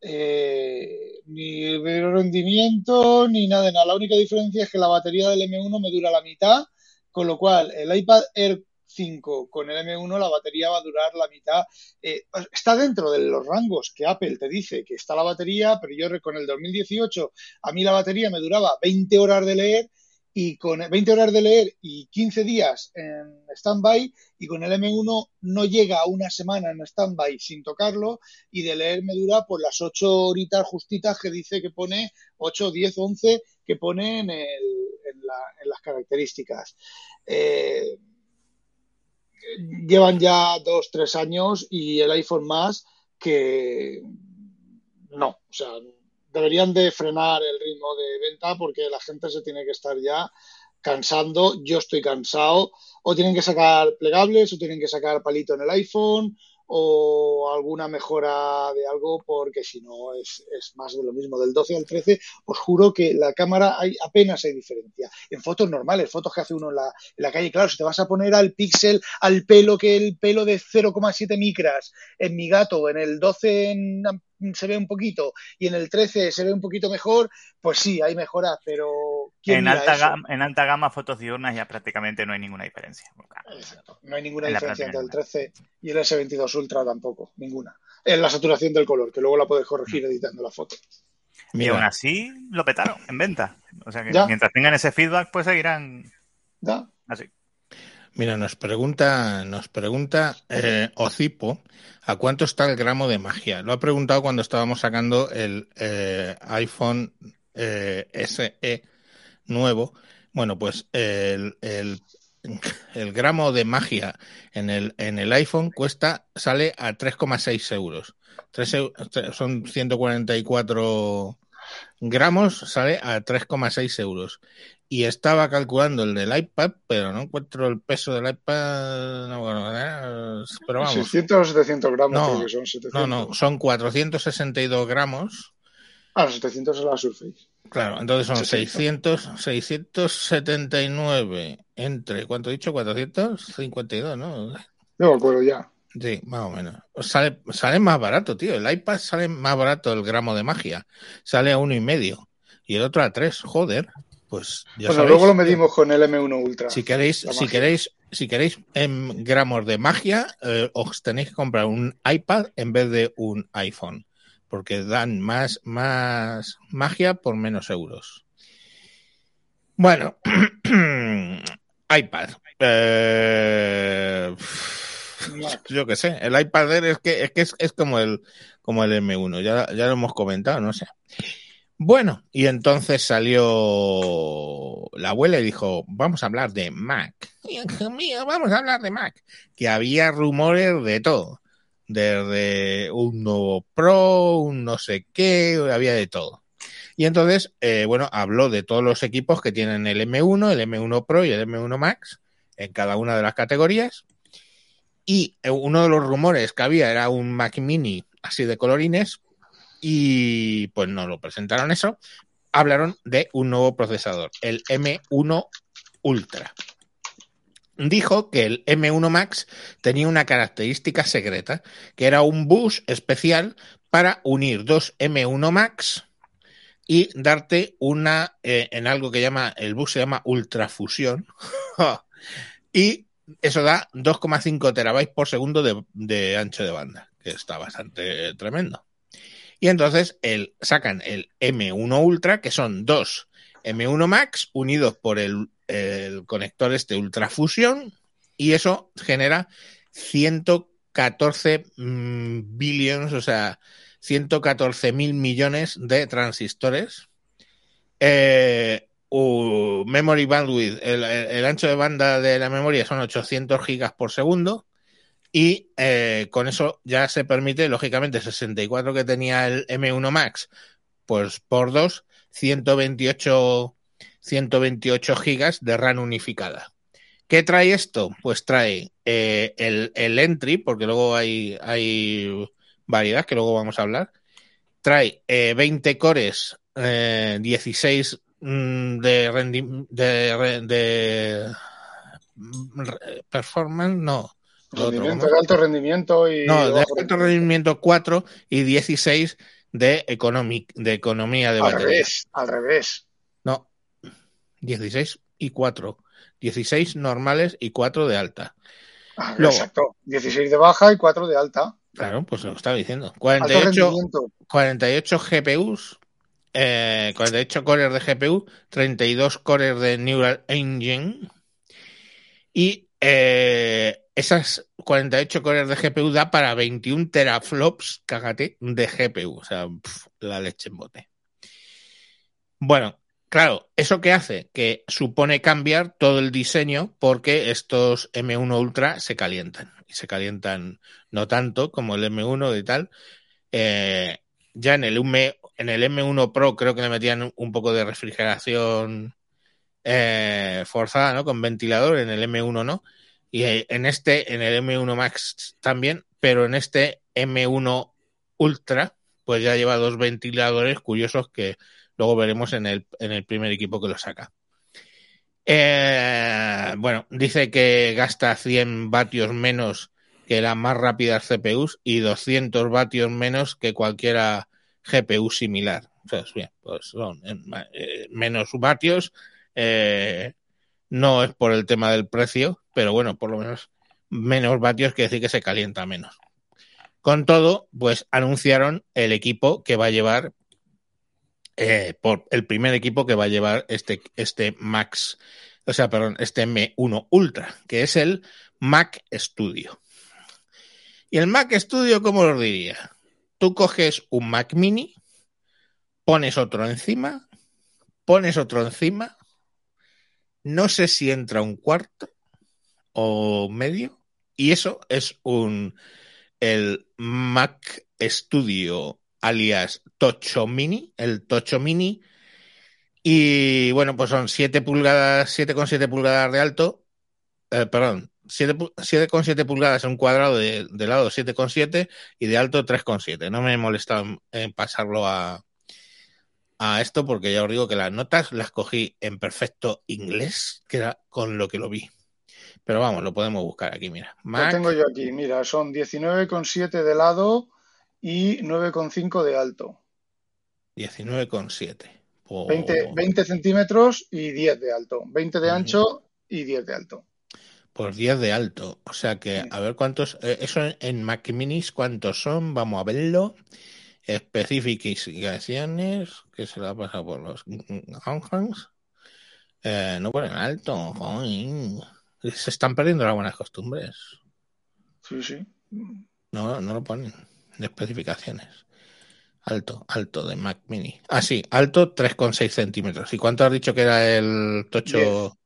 eh, ni rendimiento ni nada nada. La única diferencia es que la batería del M1 me dura la mitad, con lo cual el iPad Air 5 con el M1 la batería va a durar la mitad. Eh, está dentro de los rangos que Apple te dice que está la batería, pero yo con el 2018 a mí la batería me duraba 20 horas de leer y con 20 horas de leer y 15 días en stand-by y con el M1 no llega a una semana en stand-by sin tocarlo y de leer me dura por las 8 horitas justitas que dice que pone 8, 10, 11 que pone en, el, en, la, en las características. Eh, llevan ya dos, tres años y el iPhone más que no, o sea, deberían de frenar el ritmo de venta porque la gente se tiene que estar ya cansando, yo estoy cansado, o tienen que sacar plegables, o tienen que sacar palito en el iPhone, o alguna mejora de algo, porque si no es, es, más de lo mismo. Del 12 al 13, os juro que la cámara hay apenas hay diferencia. En fotos normales, fotos que hace uno en la, en la calle, claro, si te vas a poner al píxel, al pelo, que el pelo de 0,7 micras en mi gato, en el 12 en, se ve un poquito y en el 13 se ve un poquito mejor, pues sí, hay mejoras, pero en alta, gama, en alta gama fotos diurnas ya prácticamente no hay ninguna diferencia. Exacto. No hay ninguna diferencia entre el 13 y el S22 Ultra tampoco, ninguna. En la saturación del color, que luego la puedes corregir editando la foto. Y aún así lo petaron en venta. O sea que ¿Ya? mientras tengan ese feedback, pues seguirán ¿Ya? así. Mira, nos pregunta, nos pregunta eh, Ocipo a cuánto está el gramo de magia. Lo ha preguntado cuando estábamos sacando el eh, iPhone eh, SE nuevo. Bueno, pues el, el, gramo de magia en el, en el iPhone cuesta, sale a 3,6 euros. 3, son 144 gramos, sale a 3,6 euros y estaba calculando el del iPad, pero no encuentro el peso del iPad. No, bueno, eh, pero vamos. 600 o 700 gramos, no, creo que son 700. No, no, son 462 gramos. Ah, los 700 es la Surface. Claro, entonces son 600, 679 entre, ¿cuánto he dicho? 452, ¿no? No me acuerdo ya. Sí, más o menos. Sale, sale más barato, tío. El iPad sale más barato el gramo de magia. Sale a uno y medio. Y el otro a tres, joder pues ya bueno, sabéis, luego lo medimos con el M1 Ultra. Si queréis, si queréis, si queréis en gramos de magia, eh, os tenéis que comprar un iPad en vez de un iPhone, porque dan más, más magia por menos euros. Bueno, iPad. Eh, yo qué sé, el iPad es que es que es, es como el como el M1, ya, ya lo hemos comentado, no sé. Bueno, y entonces salió la abuela y dijo, vamos a hablar de Mac. Mío, vamos a hablar de Mac. Que había rumores de todo. Desde un nuevo Pro, un no sé qué, había de todo. Y entonces, eh, bueno, habló de todos los equipos que tienen el M1, el M1 Pro y el M1 Max en cada una de las categorías. Y uno de los rumores que había era un Mac Mini así de colorines y pues no lo presentaron eso. Hablaron de un nuevo procesador, el M1 Ultra. Dijo que el M1 Max tenía una característica secreta, que era un bus especial para unir dos M1 Max y darte una eh, en algo que llama el bus se llama ultrafusión y eso da 2,5 terabytes por segundo de, ancho de banda, que está bastante tremendo. Y entonces el, sacan el M1 Ultra, que son dos M1 Max unidos por el, el conector este ultrafusión, y eso genera 114 mm, billions, o sea, 114 mil millones de transistores. Eh, memory bandwidth, el, ancho de banda de la memoria son 800 gigas por segundo. Y eh, con eso ya se permite, lógicamente, 64 que tenía el M1 Max, pues por 2, 128, 128 gigas de RAM unificada. ¿Qué trae esto? Pues trae eh, el, el entry, porque luego hay, hay variedad, que luego vamos a hablar. Trae eh, 20 cores, eh, 16 mm, de, rendi- de, de mm, performance, no. Otro, Rendimiento de alto rendimiento y No, de bajo alto rendimiento 4 y 16 de, economic, de economía de Al batería. revés, al revés. No, 16 y 4. 16 normales y 4 de alta. Ah, Luego. Exacto. 16 de baja y 4 de alta. Claro, pues lo estaba diciendo. Alto 48, rendimiento. 48 GPUs, eh, 48 cores de GPU, 32 cores de Neural Engine y eh, esas 48 cores de GPU da para 21 teraflops, cágate, de GPU. O sea, la leche en bote. Bueno, claro, ¿eso qué hace? Que supone cambiar todo el diseño porque estos M1 Ultra se calientan. Y se calientan no tanto como el M1 y tal. Eh, ya en el, M, en el M1 Pro creo que le metían un poco de refrigeración eh, forzada, ¿no? Con ventilador, en el M1 no. Y eh, en este, en el M1 Max también, pero en este M1 Ultra, pues ya lleva dos ventiladores curiosos que luego veremos en el, en el primer equipo que lo saca. Eh, bueno, dice que gasta 100 vatios menos que las más rápidas CPUs y 200 vatios menos que cualquiera GPU similar. Sea, bien, pues son eh, menos vatios. Eh, no es por el tema del precio, pero bueno, por lo menos menos vatios quiere decir que se calienta menos. Con todo, pues anunciaron el equipo que va a llevar, eh, por el primer equipo que va a llevar este, este Max, o sea, perdón, este M1 Ultra, que es el Mac Studio. Y el Mac Studio, ¿cómo lo diría? Tú coges un Mac Mini, pones otro encima, pones otro encima, no sé si entra un cuarto o medio, y eso es un el Mac Studio alias Tocho Mini, el Tocho Mini, y bueno, pues son 7 pulgadas, 7,7 pulgadas de alto, eh, perdón, 7,7 pulgadas en un cuadrado de, de lado 7,7 y de alto 3,7. No me he molestado en pasarlo a, a esto porque ya os digo que las notas las cogí en perfecto inglés, que era con lo que lo vi. Pero vamos, lo podemos buscar aquí, mira. Mac... Lo tengo yo aquí, mira, son 19,7 de lado y 9,5 de alto. 19,7. Oh. 20, 20, centímetros y 10 de alto. 20 de ancho uh -huh. y 10 de alto. Por 10 de alto. O sea que, a ver cuántos. Eh, eso en Mac Minis, ¿cuántos son? Vamos a verlo. Especificaciones. Que se la ha pasado por los. Eh, no ponen alto. Joder. Se están perdiendo las buenas costumbres. Sí, sí. No, no lo ponen. De especificaciones. Alto, alto de Mac Mini. Ah, sí, alto 3,6 centímetros. ¿Y cuánto has dicho que era el tocho?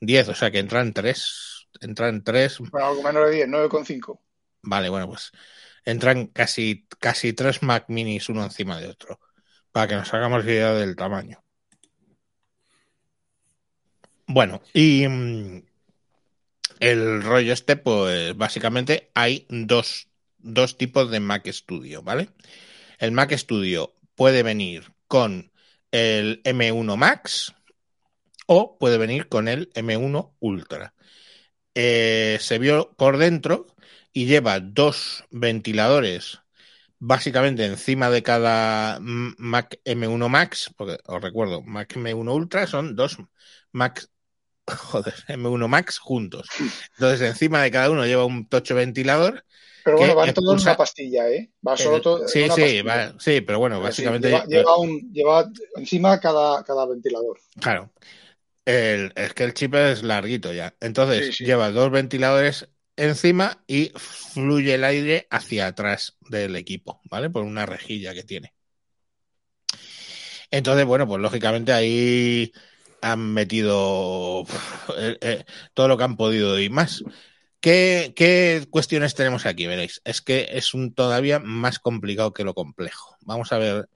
10, 10 o sea que entran 3. Entran 3. Bueno, algo menos de 10, 9,5. Vale, bueno, pues entran casi, casi 3 Mac Minis uno encima de otro. Para que nos hagamos idea del tamaño. Bueno, y el rollo este, pues básicamente hay dos dos tipos de Mac Studio, ¿vale? El Mac Studio puede venir con el M1 Max o puede venir con el M1 Ultra. Eh, se vio por dentro y lleva dos ventiladores básicamente encima de cada Mac M1 Max, porque os recuerdo, Mac M1 Ultra son dos Mac, joder, M1 Max juntos. Entonces encima de cada uno lleva un tocho ventilador. Pero bueno, van todos en expulsa- una pastilla, ¿eh? Va solo todo sí, sí, va- sí, pero bueno, básicamente lleva, lleva un, lleva encima cada, cada ventilador. Claro. El- es que el chip es larguito ya. Entonces Sí, sí. lleva dos ventiladores encima y fluye el aire hacia atrás del equipo, ¿vale? Por una rejilla que tiene. Entonces, bueno, pues lógicamente ahí han metido eh, eh, todo lo que han podido y más. ¿Qué, qué cuestiones tenemos aquí? Veréis, es que es un todavía más complicado que lo complejo. Vamos a ver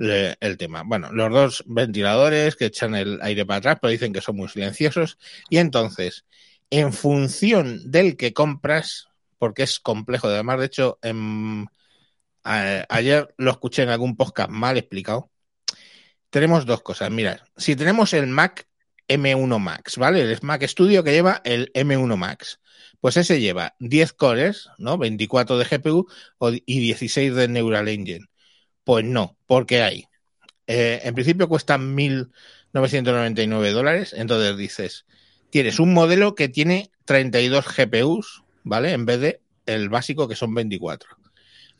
el tema. Bueno, los dos ventiladores que echan el aire para atrás, pero dicen que son muy silenciosos. Y entonces, en función del que compras, porque es complejo, además, de hecho, en- ayer lo escuché en algún podcast mal explicado. Tenemos dos cosas. Mira, si tenemos el Mac M1 Max, ¿vale? El Mac Studio que lleva el M1 Max. Pues ese lleva 10 cores, ¿no? 24 de GPU y 16 de Neural Engine. Pues no, porque hay. eh, en principio cuestan 1.999 dólares. Entonces dices, tienes un modelo que tiene 32 GPUs, ¿vale? En vez de el básico que son 24.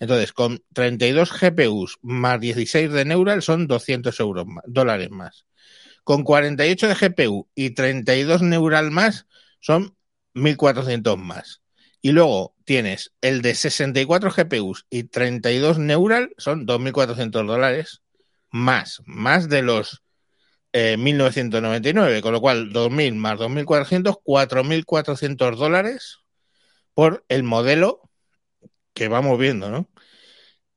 Entonces, con 32 GPUs más 16 de Neural son 200 euros más, dólares más. Con 48 de GPU y 32 Neural más son 1.400 más. Y luego tienes el de 64 GPUs y 32 Neural, son 2.400 dólares más, más de los eh, 1.999, con lo cual 2.000 más 2.400, 4.400 dólares por el modelo que vamos viendo, ¿no?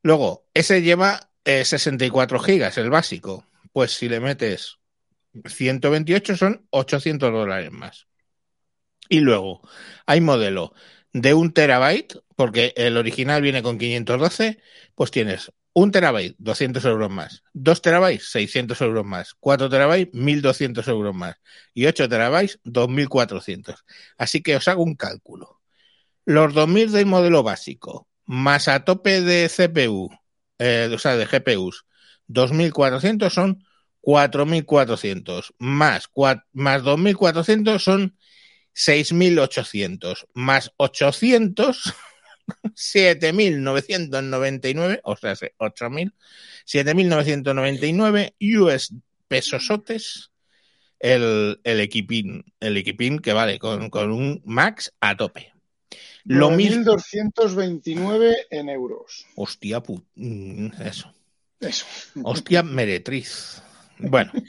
Luego, ese lleva eh, 64 gigas, el básico. Pues si le metes 128 son 800 dólares más. Y luego, hay modelo de un terabyte, porque el original viene con 512, pues tienes un terabyte, 200 euros más. 2 terabytes, 600 euros más. 4 terabytes, 1200 euros más. Y 8 terabytes, 2400. Así que os hago un cálculo. Los 2000 del modelo básico, más a tope de CPU, eh, o sea, de GPUs, 2400 son 4400. Más, más 2400 son 6.800 más 800, 7.999, o sea, 8.000, 7.999 US pesosotes el, el equipín, el equipín que vale con, con un max a tope. Lo mismo, 9.229 en euros. hostia, pu- mm, eso. Eso. Hostia, meretriz. Bueno.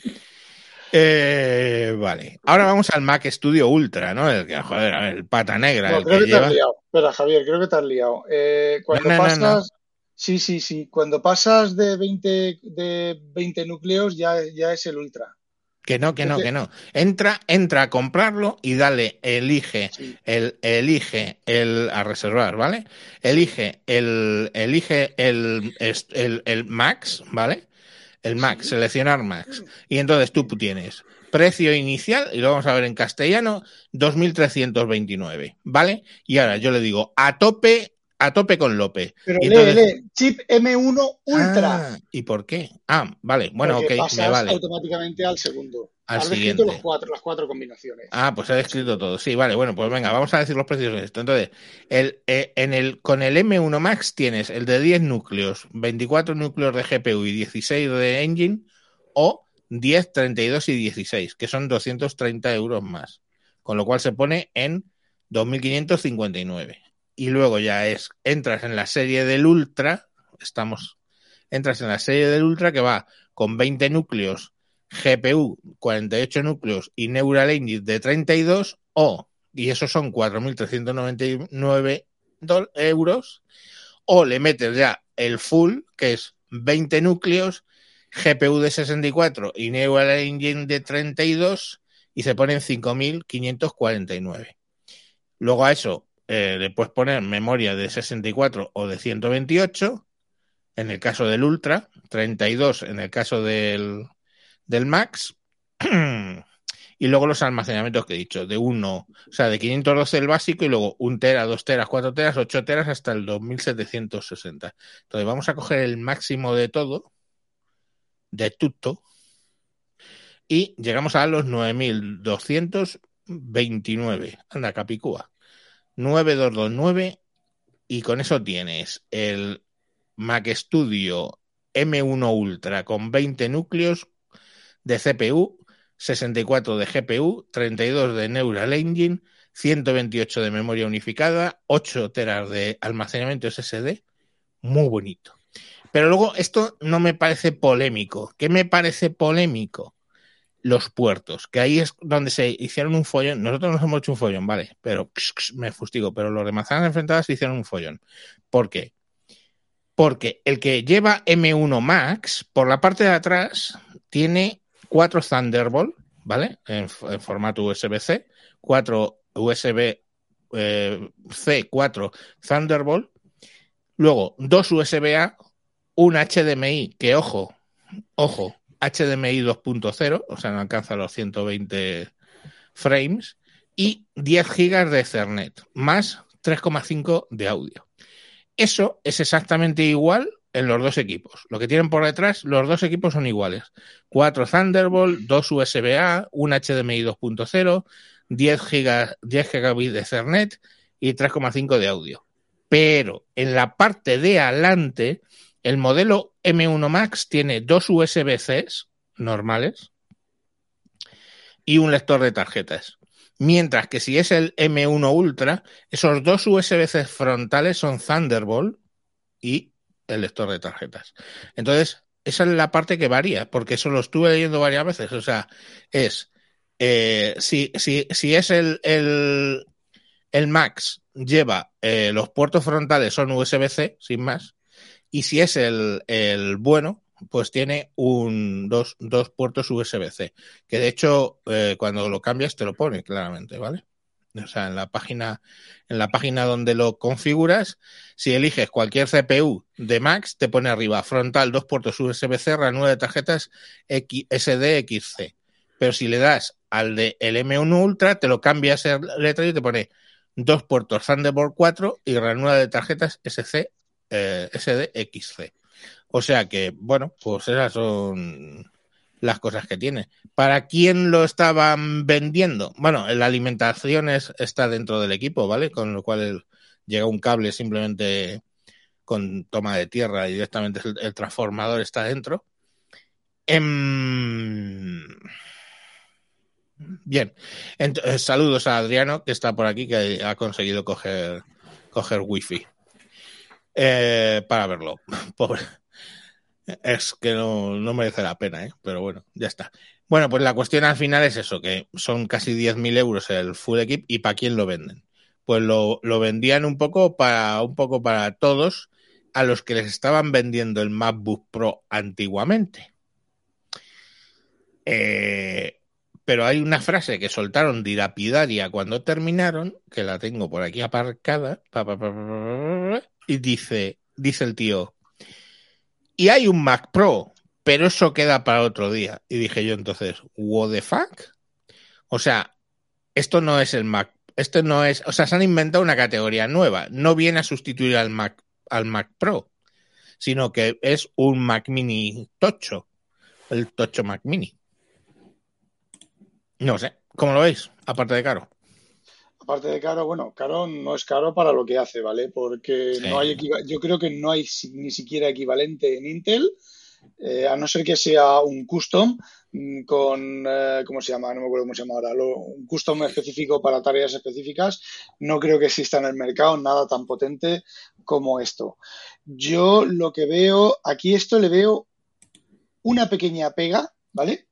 Eh, vale. Ahora vamos al Mac Studio Ultra, ¿no? El que, joder, el pata negra, No, el creo que que te has lleva. liado. Espera, Javier, creo que te has liado. Eh, cuando No, no, pasas. Sí, sí, sí. Cuando pasas de 20, de 20 núcleos ya, ya es el Ultra. Que no, que no, que no. Entra, entra a comprarlo y dale, elige, Sí. el, elige el a reservar, ¿vale? Elige el, elige el, est- el, el Max, ¿vale? El Max, seleccionar Max. Y entonces tú tienes precio inicial, y lo vamos a ver en castellano, 2.329, ¿vale? Y ahora yo le digo, a tope, a tope con Lope. Pero Y lee, entonces- lee, chip M1 Ultra. Ah, ¿Y por qué? Ah, vale, bueno, porque ok, pasas me vale. automáticamente al segundo. Al Has siguiente. escrito los cuatro, las cuatro combinaciones. Ah, pues he escrito todo. Sí, vale, bueno, pues venga, vamos a decir los precios de esto. Entonces, el, eh, en el, con el M1 Max tienes el de 10 núcleos, 24 núcleos de GPU y 16 de Engine, o 10, 32 y 16, que son 230 euros más. Con lo cual se pone en 2.559. Y luego ya es, entras en la serie del Ultra, estamos, entras en la serie del Ultra que va con 20 núcleos GPU 48 núcleos y Neural Engine de 32 o, y esos son 4.399 dol- euros, o le metes ya el full, que es 20 núcleos, GPU de 64 y Neural Engine de 32 y se ponen 5.549. Luego a eso eh, le poner memoria de 64 o de 128, en el caso del Ultra, 32 en el caso del, del Max, y luego los almacenamientos que he dicho, de 1, o sea, de 512 el básico y luego 1 tera, 2 teras, 4 teras, 8 teras hasta el 2760. Entonces vamos a coger el máximo de todo, de tutto, y llegamos a los 9229. Anda, Capicúa. 9229 y con eso tienes el Mac Studio M1 Ultra con 20 núcleos de CPU, 64 de GPU, 32 de Neural Engine, 128 de memoria unificada, 8 teras de almacenamiento SSD. Muy bonito. Pero luego esto no me parece polémico. ¿Qué me parece polémico? Los puertos, que ahí es donde se hicieron un follón. Nosotros nos hemos hecho un follón, vale, pero me fustigo. Pero los de manzanas enfrentadas se hicieron un follón. ¿Por qué? Porque el que lleva M1 Max, por la parte de atrás, tiene cuatro Thunderbolt, ¿vale? En, formato USB-C, cuatro USB eh, C4 Thunderbolt, luego dos USB-A, un HDMI, que ojo, ojo, HDMI 2.0, o sea, no alcanza los 120 frames, y 10 gigas de Ethernet, más 3,5 de audio. Eso es exactamente igual en los dos equipos. Lo que tienen por detrás, los dos equipos son iguales. 4 Thunderbolt, 2 USB-A, un HDMI 2.0, 10 gigas, 10 gigabits de Ethernet y 3,5 de audio. Pero en la parte de adelante, el modelo M1 Max tiene dos USB-Cs normales y un lector de tarjetas. Mientras que si es el M1 Ultra, esos dos USB-C frontales son Thunderbolt y el lector de tarjetas. Entonces, esa es la parte que varía, porque eso lo estuve leyendo varias veces. O sea, es eh, si, si, si, es el, el, el Max, lleva eh, los puertos frontales son USB-C, sin más, y si es el, el bueno, pues tiene un, dos, dos puertos USB-C, que de hecho eh, cuando lo cambias te lo pone claramente, ¿vale? O sea, en la página, en la página donde lo configuras, si eliges cualquier CPU de Max, te pone arriba frontal, dos puertos USB-C, ranura de tarjetas SDXC. Pero si le das al de el M1 Ultra, te lo cambias el letra y te pone dos puertos Thunderbolt 4 y ranura de tarjetas SC, eh, SDXC. O sea que, bueno, pues esas son las cosas que tiene. ¿Para quién lo estaban vendiendo? Bueno, la alimentación es, está dentro del equipo, ¿vale? Con lo cual llega un cable simplemente con toma de tierra y directamente el, transformador está dentro. Em... Bien, Entonces, saludos a Adriano que está por aquí que ha conseguido coger, coger wifi eh, para verlo. Pobre. Es que no, no, merece la pena, ¿eh? pero bueno, ya está. Bueno, pues la cuestión al final es eso, que son casi 10.000 euros el full equip y ¿para quién lo venden? Pues lo, lo, vendían un poco para un poco para todos a los que les estaban vendiendo el MacBook Pro antiguamente. Eh, pero hay una frase que soltaron dilapidaria cuando terminaron, que la tengo por aquí aparcada, pa, pa, pa, y dice, dice el tío, y hay un Mac Pro, pero eso queda para otro día. Y dije yo entonces, ¿what the fuck? O sea, esto no es el Mac, esto no es, o sea, se han inventado una categoría nueva, no viene a sustituir al Mac, al Mac Pro, sino que es un Mac Mini Tocho, el Tocho Mac Mini. No sé, ¿cómo lo veis? Aparte de caro. Aparte de caro, bueno, caro no es caro para lo que hace, ¿vale? Porque sí. no hay yo creo que no hay ni siquiera equivalente en Intel, eh, a no ser que sea un custom con, eh, ¿cómo se llama? No me acuerdo cómo se llama ahora, lo, un custom específico para tareas específicas. No creo que exista en el mercado nada tan potente como esto. Yo lo que veo, aquí esto le veo una pequeña pega, ¿vale?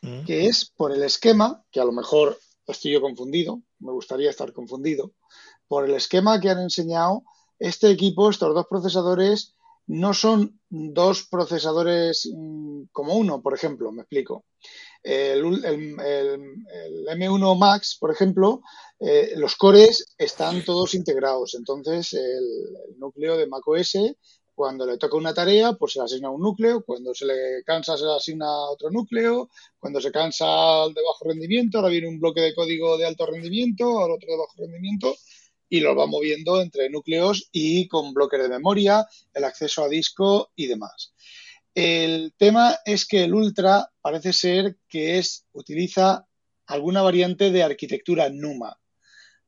Mm. Que es por el esquema, que a lo mejor estoy yo confundido, me gustaría estar confundido, por el esquema que han enseñado, este equipo, estos dos procesadores, no son dos procesadores mmm, como uno, por ejemplo, me explico. El, ul- el- el- el M1 Max, por ejemplo, eh, los cores están todos integrados. Entonces, el núcleo de macOS, cuando le toca una tarea, pues se le asigna un núcleo. Cuando se le cansa, se le asigna otro núcleo. Cuando se cansa el de bajo rendimiento, ahora viene un bloque de código de alto rendimiento, ahora otro de bajo rendimiento. Y los va moviendo entre núcleos y con bloques de memoria, el acceso a disco y demás. El tema es que el Ultra parece ser que es, utiliza alguna variante de arquitectura NUMA.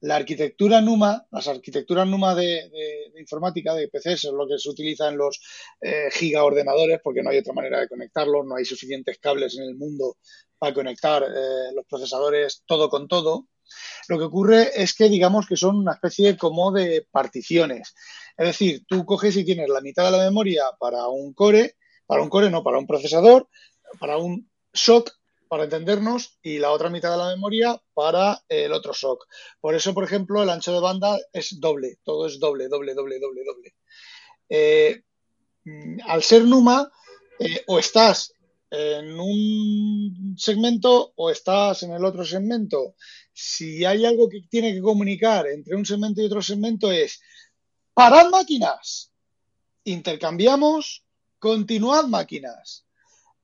La arquitectura NUMA, las arquitecturas NUMA de, de- informática, de PCs, es lo que se utiliza en los eh, gigaordenadores, porque no hay otra manera de conectarlos, no hay suficientes cables en el mundo para conectar eh, los procesadores todo con todo. Lo que ocurre es que digamos que son una especie como de particiones. Es decir, tú coges y tienes la mitad de la memoria para un core, para un core no, para un procesador, para un SOC, para entendernos, y la otra mitad de la memoria para el otro SOC. Por eso, por ejemplo, el ancho de banda es doble, todo es doble, doble, doble, doble, doble. Eh, mm, al ser NUMA, eh, o estás en un segmento o estás en el otro segmento. Si hay algo que tiene que comunicar entre un segmento y otro segmento es parad máquinas, intercambiamos, continuad máquinas.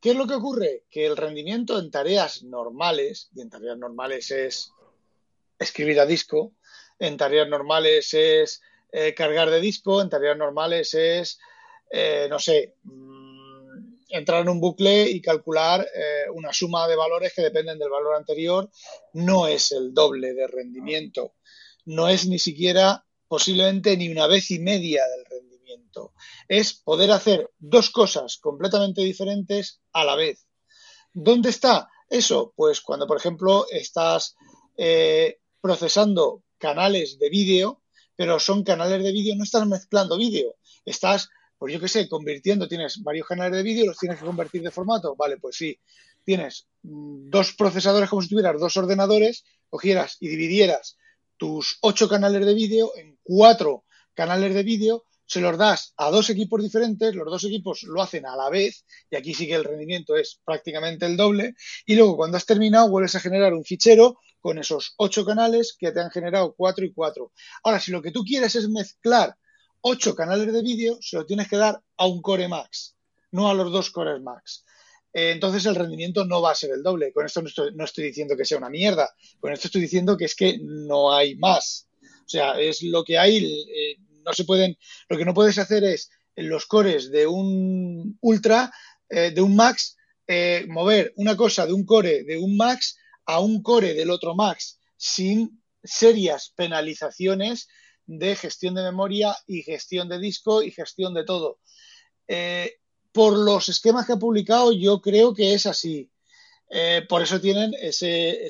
¿Qué es lo que ocurre? Que el rendimiento en tareas normales, y en tareas normales es escribir a disco, en tareas normales es eh, cargar de disco, en tareas normales es, eh, no sé, mm, entrar en un bucle y calcular eh, una suma de valores que dependen del valor anterior, no es el doble de rendimiento, no es ni siquiera posiblemente ni una vez y media del rendimiento, es poder hacer dos cosas completamente diferentes a la vez. ¿Dónde está eso? Pues cuando, por ejemplo, estás eh, procesando canales de vídeo, pero son canales de vídeo, no estás mezclando vídeo, estás, pues yo qué sé, convirtiendo, tienes varios canales de vídeo, los tienes que convertir de formato, vale, pues sí, tienes mm, dos procesadores como si tuvieras dos ordenadores, cogieras y dividieras tus ocho canales de vídeo en cuatro canales de vídeo, se los das a dos equipos diferentes, los dos equipos lo hacen a la vez, y aquí sí que el rendimiento es prácticamente el doble, y luego cuando has terminado vuelves a generar un fichero con esos ocho canales que te han generado cuatro y cuatro. Ahora, si lo que tú quieres es mezclar ocho canales de vídeo, se lo tienes que dar a un Core Max, no a los dos Cores Max. Eh, entonces el rendimiento no va a ser el doble. Con esto no estoy, diciendo que sea una mierda, con esto estoy diciendo que es que no hay más. O sea, es lo que hay, eh, no se pueden, lo que no puedes hacer es en los cores de un Ultra, eh, de un Max, eh, mover una cosa de un core de un Max a un core del otro Max sin serias penalizaciones de gestión de memoria y gestión de disco y gestión de todo. Eh, por los esquemas que ha publicado, yo creo que es así. Por eso tienen ese,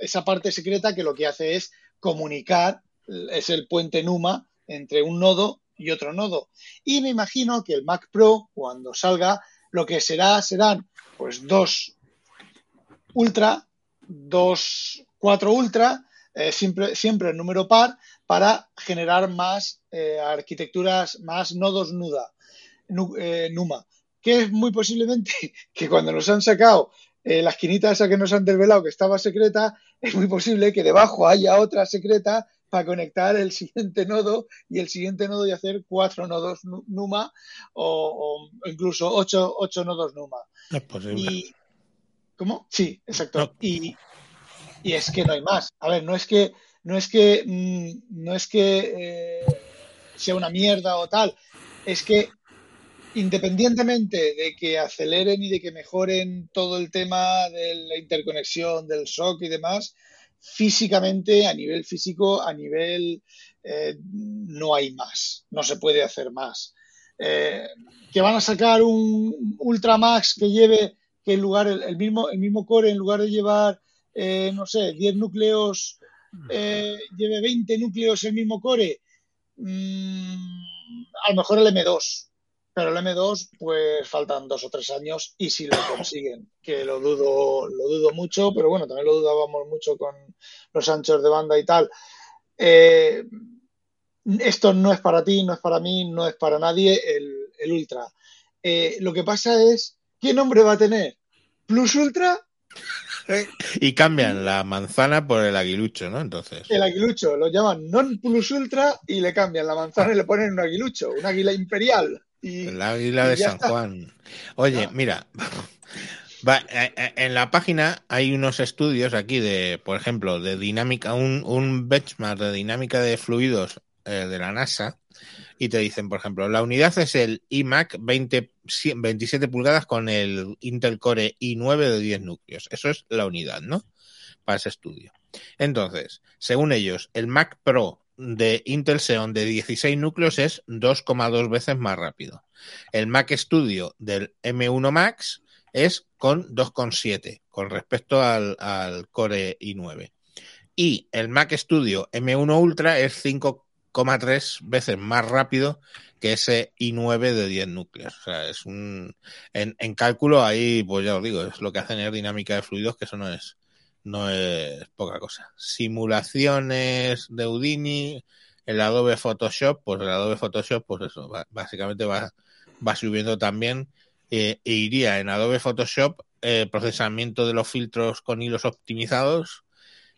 esa parte secreta que lo que hace es comunicar, es el puente NUMA entre un nodo y otro nodo. Y me imagino que el Mac Pro, cuando salga, lo que será serán pues dos Ultra, dos cuatro Ultra, eh, siempre, siempre el número par, para generar más eh, arquitecturas, más nodos NUDA, nu, eh, NUMA. Que es muy posiblemente que cuando nos han sacado eh, la esquinita esa que nos han desvelado que estaba secreta, es muy posible que debajo haya otra secreta para conectar el siguiente nodo y el siguiente nodo y hacer cuatro nodos NUMA o, o incluso ocho, ocho, nodos NUMA. Es posible. Y, ¿Cómo? Sí, exacto. No. Y, y, es que no hay más. A ver, no es que no es que mmm, no es que eh, sea una mierda o tal, es que independientemente de que aceleren y de que mejoren todo el tema de la interconexión del SOC y demás, físicamente, a nivel físico, a nivel eh, no hay más, no se puede hacer más. Eh, que van a sacar un Ultramax que lleve que en lugar el, mismo el mismo core en lugar de llevar eh, no sé 10 núcleos lleve 20 núcleos el mismo core mm, a lo mejor el M2 pero el M2 pues faltan dos o tres años y si lo consiguen que lo dudo lo dudo mucho pero bueno también lo dudábamos mucho con los anchos de banda y tal eh, esto no es para ti no es para mí no es para nadie el, el ultra eh, lo que pasa es ¿qué nombre va a tener? ¿Plus Ultra y cambian la manzana por el aguilucho, ¿no? Entonces. El aguilucho lo llaman non plus ultra y le cambian la manzana y le ponen un aguilucho, un águila imperial. Y, El águila y de San está. Juan. Oye, Ah. mira, va, eh, eh, en la página hay unos estudios aquí de, por ejemplo, de dinámica, un, un benchmark de dinámica de fluidos eh, de la NASA, y te dicen, por ejemplo, la unidad es el iMac 20, 27 pulgadas con el Intel Core i9 de 10 núcleos. Eso es la unidad, ¿no? Para ese estudio. Entonces, según ellos, el Mac Pro de Intel Xeon de 16 núcleos es 2,2 veces más rápido. El Mac Studio del M1 Max es con 2,7 con respecto al, Core i9. Y el Mac Studio M1 Ultra es 5,3 veces más rápido que ese i9 de 10 núcleos. O sea, es un. En, en cálculo, ahí, pues ya os digo, es lo que hacen es dinámica de fluidos, que eso no es, no es poca cosa. Simulaciones de Houdini, el Adobe Photoshop, pues el Adobe Photoshop, pues eso, básicamente va, va subiendo también. eh, e iría en Adobe Photoshop, eh, procesamiento de los filtros con hilos optimizados.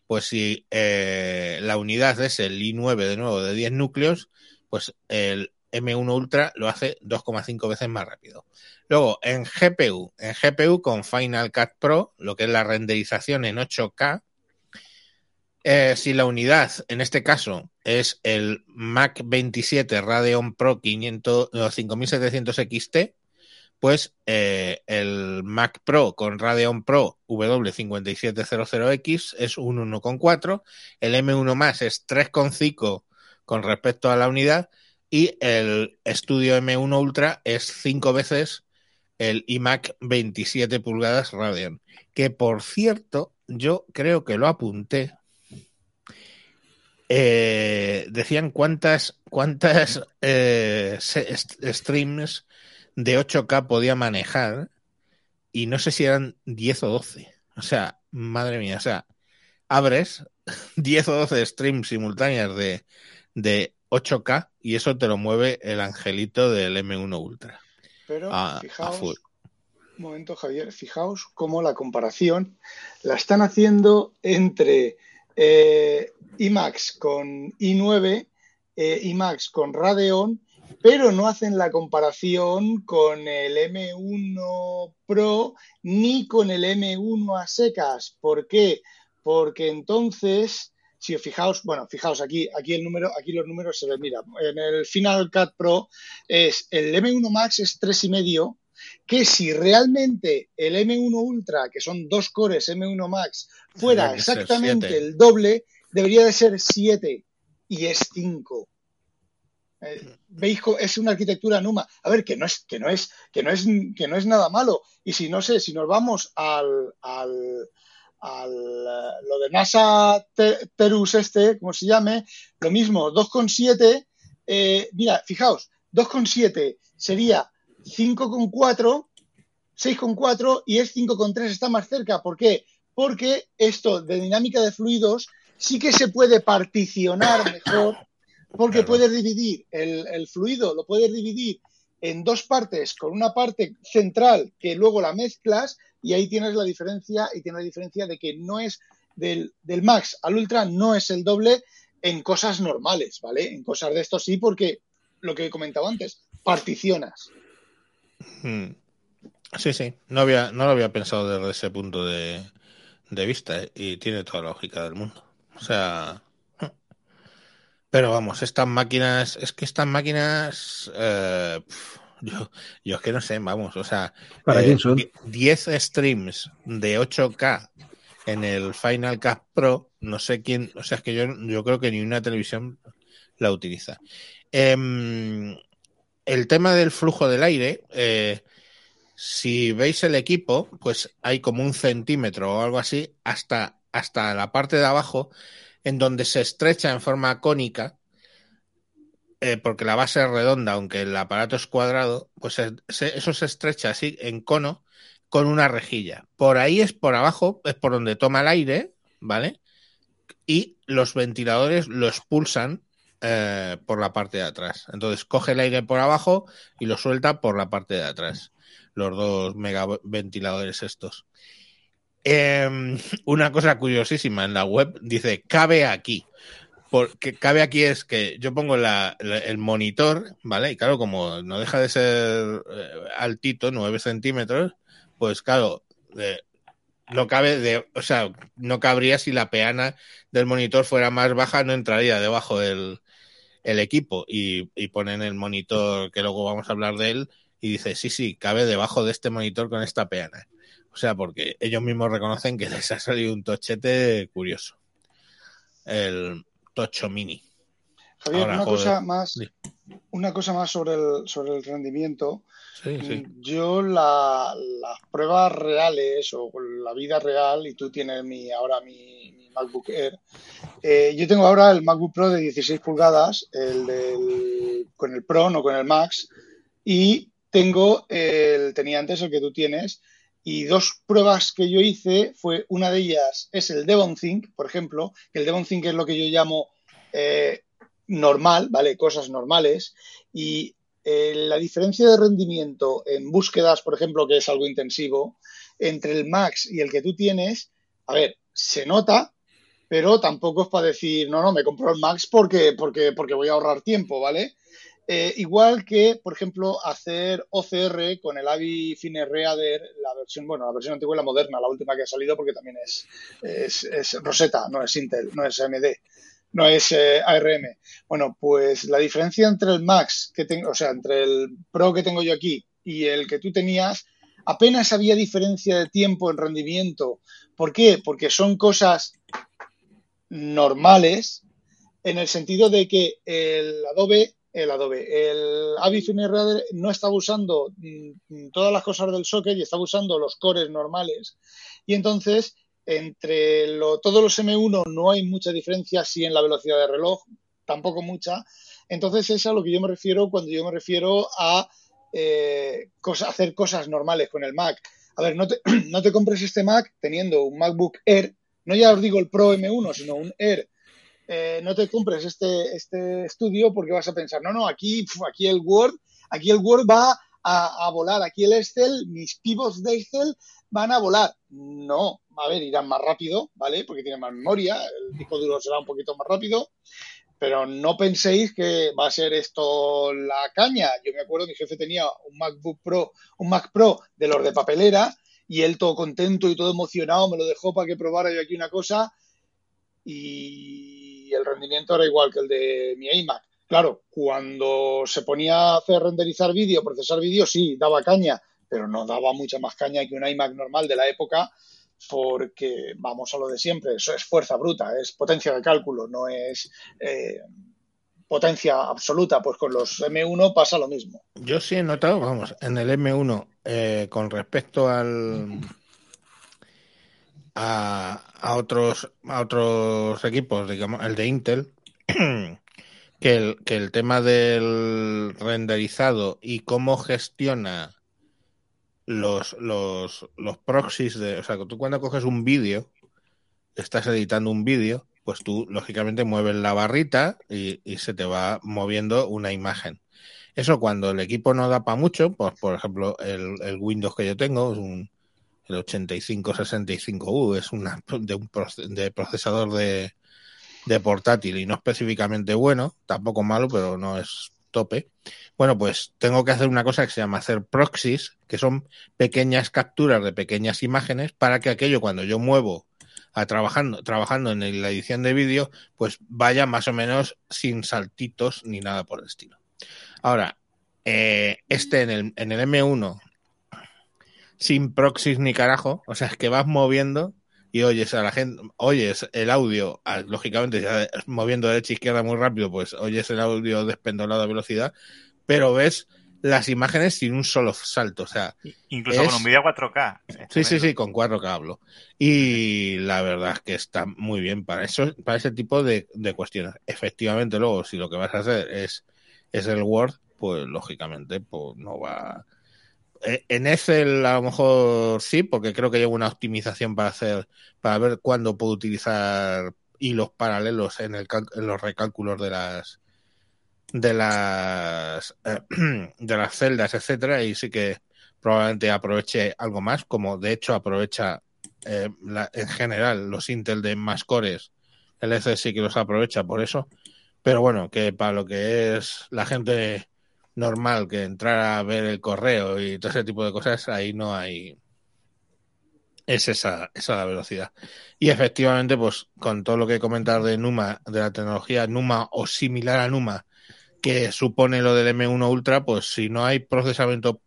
Pues si eh, la unidad es el i9 de nuevo de 10 núcleos, pues el M1 Ultra lo hace 2,5 veces más rápido. Luego, en GPU, en GPU con Final Cut Pro, lo que es la renderización en 8K, eh, si la unidad, en este caso, es el Mac 27 Radeon Pro 500, no, 5700 XT, pues eh, el Mac Pro con Radeon Pro W5700X es un 1,4, el M1 más es 3,5 con respecto a la unidad y el Studio M1 Ultra es 5 veces el iMac 27 pulgadas Radeon, que por cierto, yo creo que lo apunté. Eh, decían cuántas cuántas eh, streams de 8K podía manejar y no sé si eran 10 o 12. O sea, madre mía, o sea, abres 10 o 12 streams simultáneas de 8K y eso te lo mueve el angelito del M1 Ultra. Pero A- fijaos, un momento, Javier, fijaos cómo la comparación la están haciendo entre eh, iMax con i9, eh, iMax con Radeon, pero no hacen la comparación con el M1 Pro ni con el M1 a secas. ¿Por qué? Porque entonces, si os fijaos, bueno, fijaos aquí, aquí el número, aquí los números se ven, mira, en el Final Cut Pro es el M1 Max es 3,5 que si realmente el M1 Ultra, que son dos cores M1 Max, fuera exactamente el doble, debería de ser 7 y es 5. Eh, ¿Veis? Es una arquitectura Numa. A ver, que no es, que no es, que no es, que no es nada malo. Y si no sé, si nos vamos al, al, al eh, lo de NASA Te- Terus este, como se llame, lo mismo, 2,7. eh, mira, fijaos, 2,7 sería 5,4, 6,4 y es 5,3, está más cerca. ¿Por qué? Porque esto de dinámica de fluidos sí que se puede particionar mejor, porque Claro. puedes dividir el, el fluido, lo puedes dividir en dos partes, con una parte central que luego la mezclas y ahí tienes la diferencia y tienes la diferencia de que no es del, del max al ultra no es el doble en cosas normales, ¿vale? En cosas de esto sí, porque lo que he comentado antes, particionas. Mm. Sí, sí, no, había, no lo había pensado desde ese punto de, de vista ¿eh? y tiene toda la lógica del mundo. O sea, pero vamos, estas máquinas, es que estas máquinas, eh, yo, yo es que no sé, vamos, o sea, ¿Para eh, quién son? die- 10 streams de 8K en el Final Cut Pro, no sé quién, o sea, es que yo, yo creo que ni una televisión la utiliza. Em, el tema del flujo del aire, eh, si veis el equipo, pues hay como un centímetro o algo así hasta, hasta la parte de abajo, en donde se estrecha en forma cónica, eh, porque la base es redonda, aunque el aparato es cuadrado, pues eso se estrecha así en cono con una rejilla. Por ahí es por abajo, es por donde toma el aire, ¿vale? Y los ventiladores lo expulsan eh, por la parte de atrás. Entonces coge el aire por abajo y lo suelta por la parte de atrás. Los dos megaventiladores estos. Em, una cosa curiosísima en la web dice, cabe aquí. Porque cabe aquí es que yo pongo la- el monitor, ¿vale? Y claro, como no deja de ser eh, altito, 9 centímetros, pues claro, eh, no cabe de, o sea, no cabría si la peana del monitor fuera más baja, no entraría debajo del el equipo. Y, y ponen el monitor, que luego vamos a hablar de él, y dice, sí, sí, cabe debajo de este monitor con esta peana. O sea, porque ellos mismos reconocen que les ha salido un tochete curioso. El Tocho Mini. Javier, Ahora, una joder. cosa más, Sí. una cosa más sobre el, sobre el rendimiento. Sí, sí. Mm, Yo la- las pruebas reales o la vida real, y tú tienes mi, ahora mi, mi MacBook Air, eh, yo tengo ahora el MacBook Pro de 16 pulgadas, el del- con el Pro, no con el Max, y tengo el, tenía antes el que tú tienes, y dos pruebas que yo hice fue, una de ellas es el Devon Think, por ejemplo, que el Devon Think es lo que yo llamo eh, normal, ¿vale? Cosas normales, y eh, la diferencia de rendimiento en búsquedas, por ejemplo, que es algo intensivo, entre el Max y el que tú tienes, a ver, se nota, pero tampoco es para decir, no, no, me compro el Max porque, porque, porque voy a ahorrar tiempo, ¿vale? Eh, igual que, por ejemplo, hacer OCR con el Avi Fine Reader, la versión, bueno, la versión antigua y la moderna, la última que ha salido porque también es, es, Rosetta, no es Intel, no es AMD, no es eh, ARM. Bueno, pues la diferencia entre el Max que tengo, o sea, entre el Pro que tengo yo aquí y el que tú tenías, apenas había diferencia de tiempo en rendimiento. ¿Por qué? Porque son cosas normales en el sentido de que el Adobe, el Adobe, el Avi Fine Reader no estaba usando mm, todas las cosas del socket y estaba usando los cores normales. Y entonces, entre lo- todos los M1 no hay mucha diferencia, sí en la velocidad de reloj, tampoco mucha. Entonces, es a lo que yo me refiero cuando yo me refiero a eh, hacer cosas normales con el Mac. A ver, no te, no te compres este Mac teniendo un MacBook Air, no ya os digo el Pro M1, sino un Air. Eh, no te compres este, este estudio porque vas a pensar, no, no, aquí, aquí el Word, aquí el Word va a, a volar, aquí el Excel, mis pivots de Excel van a volar. No, a ver, irán más rápido, ¿vale? Porque tienen más memoria, el disco duro será un poquito más rápido, pero no penséis que va a ser esto la caña. Yo me acuerdo, mi jefe tenía un MacBook Pro, un Mac Pro de los de papelera, y él todo contento y todo emocionado me lo dejó para que probara yo aquí una cosa, y el rendimiento era igual que el de mi iMac. Claro, cuando se ponía a hacer renderizar vídeo, procesar vídeo, sí, daba caña, pero no daba mucha más caña que un iMac normal de la época, porque vamos a lo de siempre, eso es fuerza bruta, es potencia de cálculo, no es eh, potencia absoluta. Pues con los M1 pasa lo mismo. Yo sí he notado, vamos, en el M1, eh, con respecto al a, otros a otros equipos, digamos, el de Intel, que el, que el tema del renderizado y cómo gestiona los, los, los proxies de, o sea, tú cuando coges un vídeo, estás editando un vídeo, pues tú lógicamente mueves la barrita y, y se te va moviendo una imagen. Eso cuando el equipo no da para mucho, pues por ejemplo el, el, Windows que yo tengo es un el 8565U, es una de un de procesador de, de portátil y no específicamente bueno, tampoco malo, pero no es tope. Bueno, pues tengo que hacer una cosa que se llama hacer proxies, que son pequeñas capturas de pequeñas imágenes para que aquello cuando yo muevo a trabajando, trabajando en la edición de vídeo, pues vaya más o menos sin saltitos ni nada por el estilo. Ahora, eh, este en el, en el M1, sin proxies ni carajo, o sea, es que vas moviendo y oyes a la gente, oyes el audio, lógicamente, ya moviendo de derecha a izquierda muy rápido, pues oyes el audio despendolado a velocidad, pero ves las imágenes sin un solo salto, o sea, incluso es... con un vídeo 4K. Sí, sí, sí, con 4K hablo. Y la verdad es que está muy bien para eso, para ese tipo de, de cuestiones. Efectivamente, luego, si lo que vas a hacer es, es el Word, pues lógicamente, pues no va. En Excel a lo mejor sí, porque creo que lleva una optimización para hacer, para ver cuándo puedo utilizar hilos paralelos en, el, los recálculos de las de las eh, de las celdas, etcétera, y sí que probablemente aproveche algo más, como de hecho aprovecha eh, la- en general los Intel de más cores, el EC sí que los aprovecha por eso, pero bueno, que para lo que es la gente normal que entrar a ver el correo y todo ese tipo de cosas, ahí no hay es esa, esa la velocidad. Y efectivamente, pues con todo lo que comentar de Numa, de la tecnología Numa o similar a Numa, que supone lo del M1 Ultra, pues si no hay procesamiento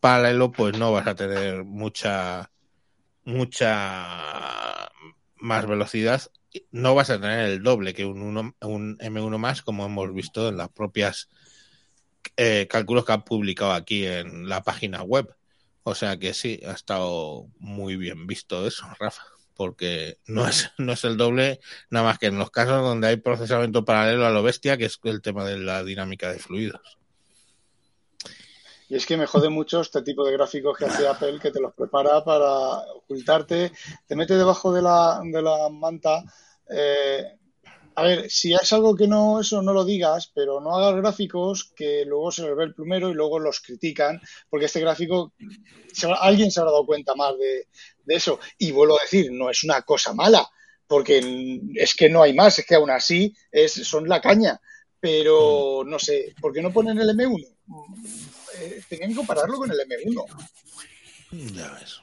paralelo, pues no vas a tener mucha, mucha más velocidad. No vas a tener el doble que un, uno- un M1 más, como hemos visto en las propias eh, cálculos que han publicado aquí en la página web. O sea que sí, ha estado muy bien visto eso, Rafa, porque no es, no es el doble, nada más que en los casos donde hay procesamiento paralelo a lo bestia, que es el tema de la dinámica de fluidos. Y es que me jode mucho este tipo de gráficos que hace Apple, que te los prepara para ocultarte, te mete debajo de la, de la manta. eh, a ver, si es algo que no, eso no lo digas, pero no hagas gráficos que luego se les ve el plumero y luego los critican, porque este gráfico, alguien se habrá dado cuenta más de, de eso. Y vuelvo a decir, no es una cosa mala, porque es que no hay más, es que aún así es, son la caña. Pero no sé, ¿por qué no ponen el M1? eh, tenían que compararlo con el M1. Ya ves.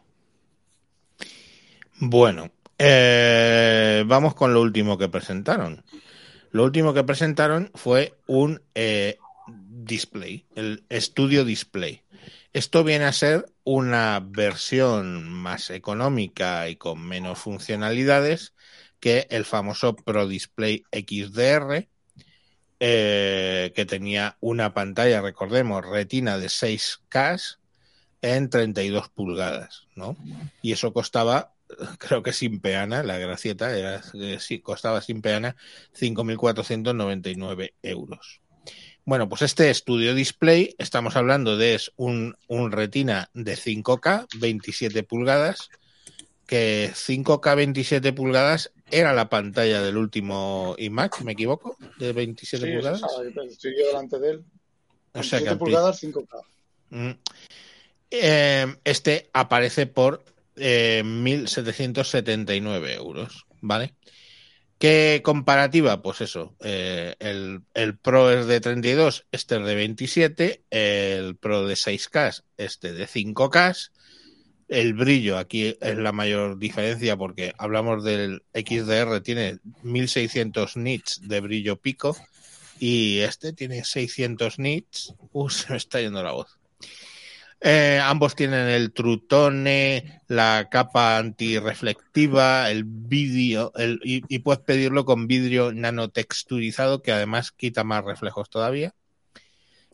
Bueno, eh, vamos con lo último que presentaron. Lo último que presentaron fue un eh, display, el Studio Display. Esto viene a ser una versión más económica y con menos funcionalidades que el famoso Pro Display XDR, eh, que tenía una pantalla, recordemos, retina de 6K en 32 pulgadas, ¿no? Y eso costaba, creo que sin peana, la gracieta era, eh, sí, costaba sin peana 5.499 euros. Bueno, pues este estudio display, estamos hablando de es un, un retina de 5K, 27 pulgadas, que 5K 27 pulgadas era la pantalla del último iMac, ¿me equivoco? De 27 Sí, pulgadas. o sea, estoy yo delante de él. O sea que 27 al pri- pulgadas, 5K. Mm. Eh, este aparece por eh, 1.779 euros, ¿vale? ¿Qué comparativa? Pues eso, eh, el, el Pro es de 32, este es de 27, el Pro de 6K, este de 5K, el brillo aquí es la mayor diferencia porque hablamos del XDR, tiene 1600 nits de brillo pico y este tiene 600 nits. Uh, se me está yendo la voz. Eh, ambos tienen el Trutone, la capa antirreflectiva, el vídeo, el, y, puedes pedirlo con vidrio nanotexturizado que además quita más reflejos todavía.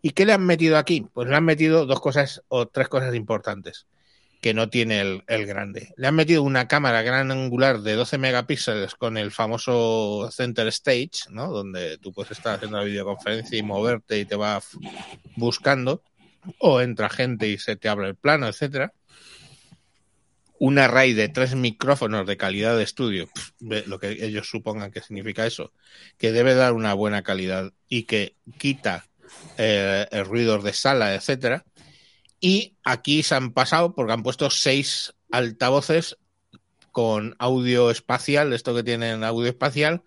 ¿Y qué le han metido aquí? Pues le han metido dos cosas o tres cosas importantes que no tiene el, el grande. Le han metido una cámara gran angular de 12 megapíxeles con el famoso Center Stage, ¿no? Donde tú puedes estar haciendo la videoconferencia y moverte y te va buscando, o entra gente y se te abre el plano, etcétera. Un array de tres micrófonos de calidad de estudio, lo que ellos supongan que significa eso, que debe dar una buena calidad y que quita eh, el ruido de sala, etcétera. Y aquí se han pasado porque han puesto seis altavoces con audio espacial, esto que tienen audio espacial,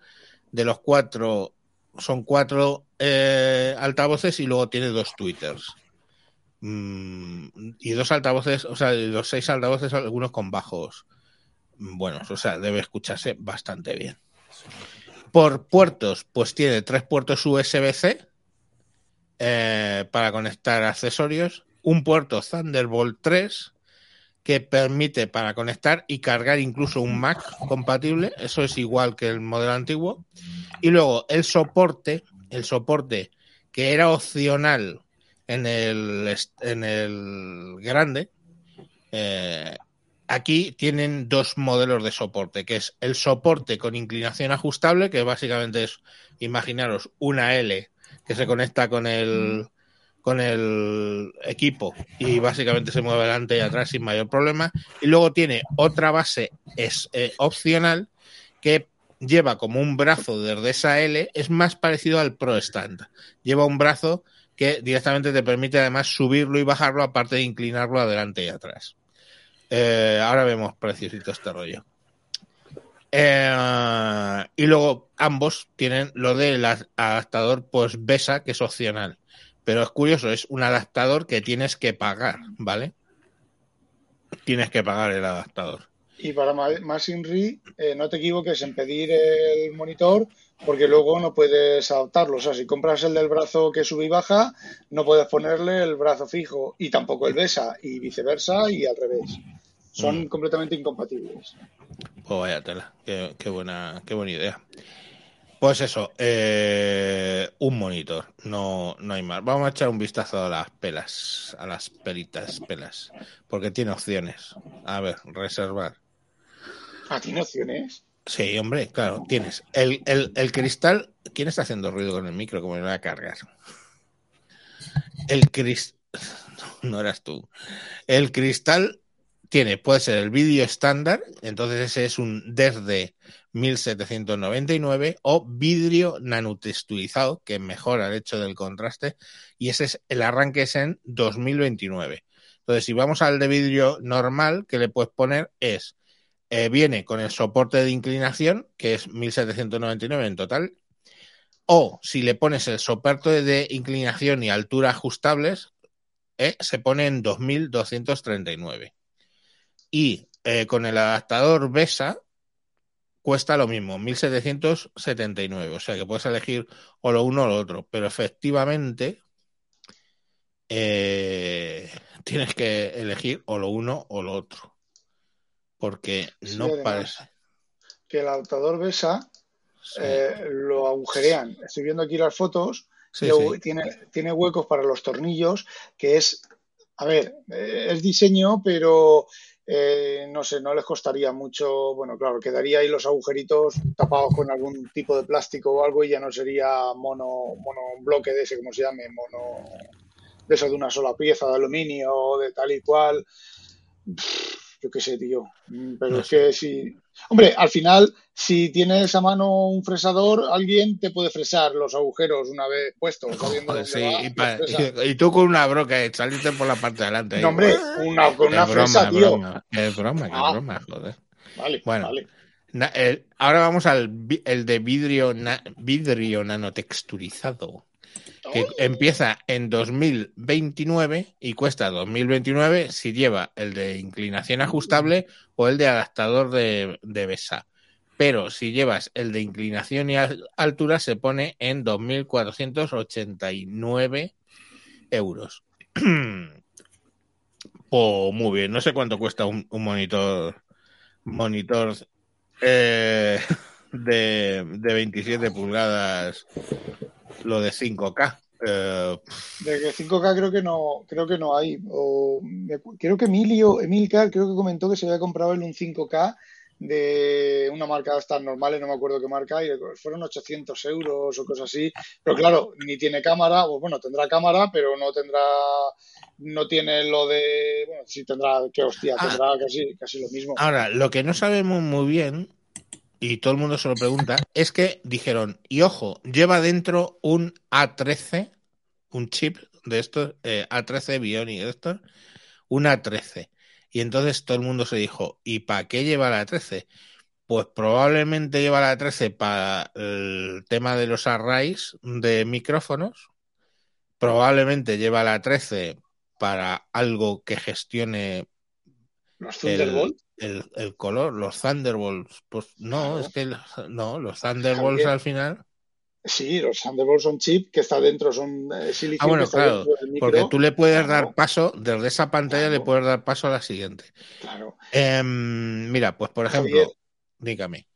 de los cuatro, son cuatro eh, altavoces y luego tiene dos twitters. Mm, y dos altavoces, o sea, los seis altavoces, algunos con bajos buenos, o sea, debe escucharse bastante bien. Por puertos, pues tiene tres puertos USB-C eh, para conectar accesorios, un puerto Thunderbolt 3 que permite para conectar y cargar incluso un Mac compatible, eso es igual que el modelo antiguo, y luego el soporte, el soporte que era opcional en el, en el grande, eh, aquí tienen dos modelos de soporte, que es el soporte con inclinación ajustable, que básicamente es, imaginaros, una L que se conecta con el, con el equipo y básicamente se mueve adelante y atrás sin mayor problema. Y luego tiene otra base es, eh, opcional que lleva como un brazo desde esa L, es más parecido al Pro Stand. Lleva un brazo que directamente te permite además subirlo y bajarlo, aparte de inclinarlo adelante y atrás. Eh, ahora vemos precios y todo este rollo. Eh, y luego ambos tienen lo del adaptador pues BESA, que es opcional. Pero es curioso, es un adaptador que tienes que pagar, ¿vale? Tienes que pagar el adaptador. Y para más INRI, eh, no te equivoques en pedir el monitor porque luego no puedes adaptarlo. O sea, si compras el del brazo que sube y baja, no puedes ponerle el brazo fijo y tampoco el BESA y viceversa y al revés. Son Mm. completamente incompatibles. Pues vaya tela, qué, qué buena, qué buena idea. Pues eso, eh, un monitor, no, no hay más. Vamos a echar un vistazo a las pelas, a las pelitas, pelas, porque tiene opciones. A ver, reservar. Ah, ¿tiene opciones? Sí, hombre, claro, tienes. El, el, el cristal. ¿Quién está haciendo ruido con el micro? Como me va a cargar. El cristal. No eras tú. El cristal tiene, puede ser el vídeo estándar, entonces ese es un desde 1799, o vidrio nanotexturizado, que mejora el hecho del contraste, y ese es el arranque es en 2029. Entonces, si vamos al de vidrio normal, que le puedes poner es eh, viene con el soporte de inclinación, que es 1799 en total, o si le pones el soporte de inclinación y altura ajustables, eh, se pone en 2239. Y eh, con el adaptador BESA cuesta lo mismo, 1779. O sea que puedes elegir o lo uno o lo otro, pero efectivamente eh, tienes que elegir o lo uno o lo otro. Porque Sí, no parece. Que el adaptador BESA Sí, eh, lo agujerean. Estoy viendo aquí las fotos. sí. Tiene, tiene huecos para los tornillos, que es, a ver, eh, es diseño, pero eh, no sé, no les costaría mucho. Bueno, claro, quedaría ahí los agujeritos tapados con algún tipo de plástico o algo y ya no sería mono, mono bloque de ese, como se llame, mono de eso de una sola pieza, de aluminio, de tal y cual. Yo qué sé, tío. Mm, Pero No es sé. que si. Hombre, al final, si tienes a mano un fresador, alguien te puede fresar los agujeros una vez puestos, Joder, sí, va, y, pa- tú con una broca, eh, saliste por la parte de adelante. No, hombre, una, con una broma, fresa, tío. broma, qué broma, qué Ah. broma, joder. Vale, Bueno. vale. Na- el- ahora vamos al el de vidrio, na- vidrio nanotexturizado, que empieza en 2029 y cuesta 2029 si lleva el de inclinación ajustable o el de adaptador de, de BESA. Pero si llevas el de inclinación y al- altura se pone en 2.489 euros. Pues muy bien, no sé cuánto cuesta un, un monitor monitor eh, de, de 27 pulgadas, lo de 5K. Eh, De que 5K creo que no, creo que no hay. O, creo que Emilio, Emilcar creo que comentó que se había comprado él un 5K de una marca estas normales, no me acuerdo qué marca, y fueron 800 euros o cosas así. Pero claro, ni tiene cámara, o bueno, tendrá cámara, pero no tendrá, no tiene lo de, bueno, sí tendrá, qué hostia, Ah. tendrá casi, casi lo mismo. ahora, lo que no sabemos muy bien, y todo el mundo se lo pregunta, es que dijeron, y ojo, lleva dentro un A13, un chip de estos, eh, A13 Bionic de estos, un A13. Y entonces todo el mundo se dijo, ¿y para qué lleva la 13? Pues probablemente lleva la 13 para el tema de los arrays de micrófonos. Probablemente lleva la 13 para algo que gestione Los Thunderbolt, el, el color, los Thunderbolts. Pues no, es que los- no, los Thunderbolts al final. sí, los Thunderbolt son chip que está dentro, son eh, silicio Ah, bueno, claro, porque tú le puedes Claro. dar paso, desde esa pantalla le puedes dar paso a la siguiente. Claro. Em, mira, pues por ejemplo, Javier. dígame.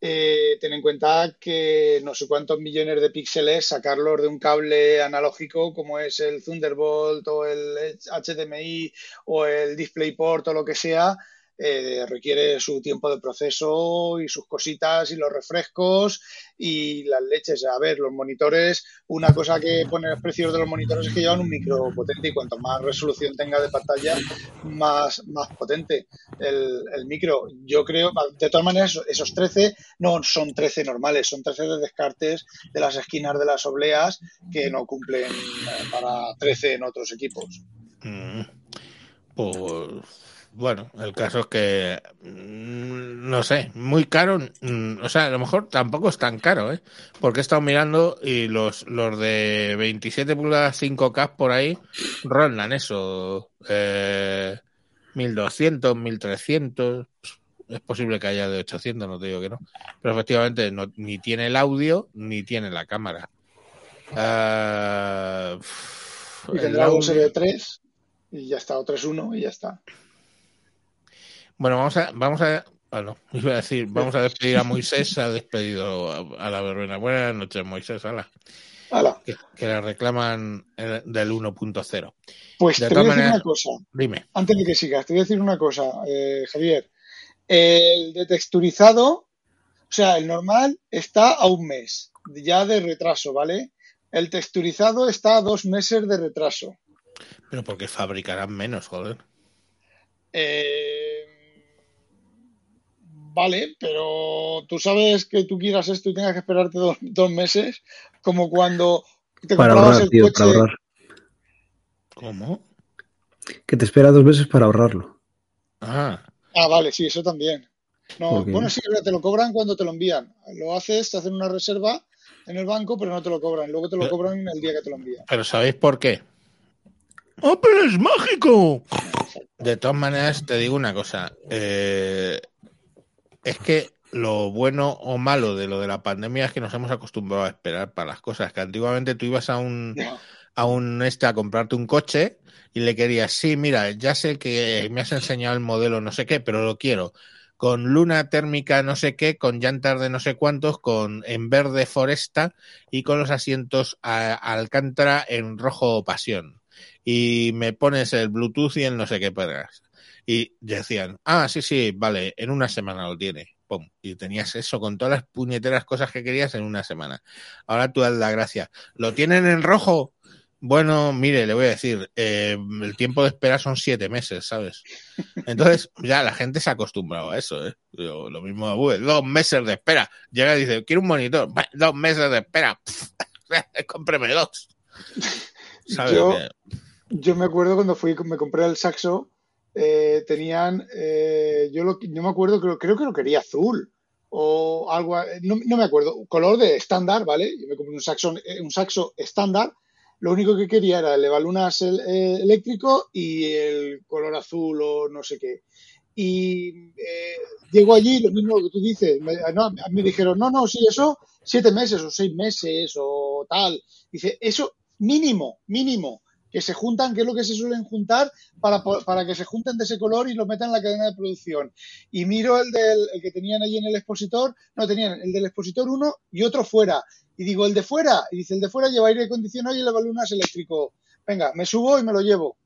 Eh, ten en cuenta que no sé cuántos millones de píxeles sacarlos de un cable analógico como es el Thunderbolt o el HDMI o el DisplayPort o lo que sea, eh, requiere su tiempo de proceso y sus cositas y los refrescos y las leches. A ver, los monitores, una cosa que pone los precios de los monitores es que llevan un micro potente y cuanto más resolución tenga de pantalla, más, más potente el, el micro. Yo creo, de todas maneras, esos 13 no son 13 normales, son 13 de descartes de las esquinas de las obleas que no cumplen eh, para 13 en otros equipos. Mm, Pues bueno, el caso es que mm, no sé, muy caro, mm, o sea, a lo mejor tampoco es tan caro, ¿eh? Porque he estado mirando y los, los de 27 pulgadas 5K por ahí rondan eso, eh, 1200, 1300, es posible que haya de 800, no te digo que no, pero efectivamente no, ni tiene el audio ni tiene la cámara. Ah, Y el tendrá un audio- serie 3 y ya está, o 3.1 y ya está. Bueno, vamos a, vamos a, ah, no, iba a decir, vamos a despedir a Moisés, ha despedido a, a la verbena. Buenas noches, Moisés, hala, Hala, que, que le reclaman del 1.0. pues De te voy a decir una cosa. Dime, Antes de que sigas, te voy a decir una cosa, eh, Javier. El de texturizado, o sea, el normal está a un mes ya de retraso, ¿vale? El texturizado está a dos meses de retraso. pero porque fabricarán menos, joder. Eh, vale, pero tú sabes que tú quieras esto y tengas que esperarte dos, dos meses, como cuando te Para comprabas ahorrar, el tío, coche. para ahorrar. ¿Cómo? Que te espera dos meses para ahorrarlo. Ah, Ah, vale, sí, eso también. No, bueno, sí, te lo cobran cuando te lo envían. Lo haces, te hacen una reserva en el banco, pero no te lo cobran. Luego te lo Pero- cobran el día que te lo envían. pero ¿sabéis por qué? ¡Apple es mágico! De todas maneras, te digo una cosa. eh, es que lo bueno o malo de lo de la pandemia es que nos hemos acostumbrado a esperar para las cosas. Que antiguamente tú ibas a un, a un este a comprarte un coche y le querías, sí, mira, ya sé que me has enseñado el modelo no sé qué, pero lo quiero. Con luna térmica no sé qué, con llantas de no sé cuántos, con en verde foresta y con los asientos a, alcántara en rojo pasión. Y me pones el Bluetooth y el no sé qué perras. Y decían, ah, sí, sí, vale, en una semana lo tiene. Pum. Y tenías eso con todas las puñeteras cosas que querías en una semana. Ahora tú haz la gracia. ¿Lo tienen en rojo? Bueno, mire, le voy a decir, eh, el tiempo de espera son siete meses, ¿sabes? Entonces, ya la gente se ha acostumbrado a eso, ¿eh? Yo, lo mismo, uy, dos meses de espera. Llega y dice, quiero un monitor, dos meses de espera. Cómpreme dos. ¿Sabes? Yo- Que- Yo me acuerdo cuando fui, me compré el saxo, eh, tenían, eh, yo, lo, yo me acuerdo, creo, creo que lo quería azul o algo, no, no me acuerdo, color de estándar, ¿vale? Yo me compré un saxo, eh, un saxo estándar, lo único que quería era el evalunas el- eh, eléctrico y el color azul o no sé qué. Y eh, llego allí, lo mismo que tú dices, me, no, me dijeron, no, no, sí, eso, siete meses o seis meses o tal. Dice, eso mínimo, mínimo, que se juntan, que es lo que se suelen juntar para, para que se junten de ese color y lo metan en la cadena de producción. Y miro el, del, el que tenían allí en el expositor, no, tenían el del expositor uno y otro fuera. Y digo, el de fuera, y dice, el de fuera lleva aire acondicionado y el evalunas eléctrico. Venga, me subo y me lo llevo.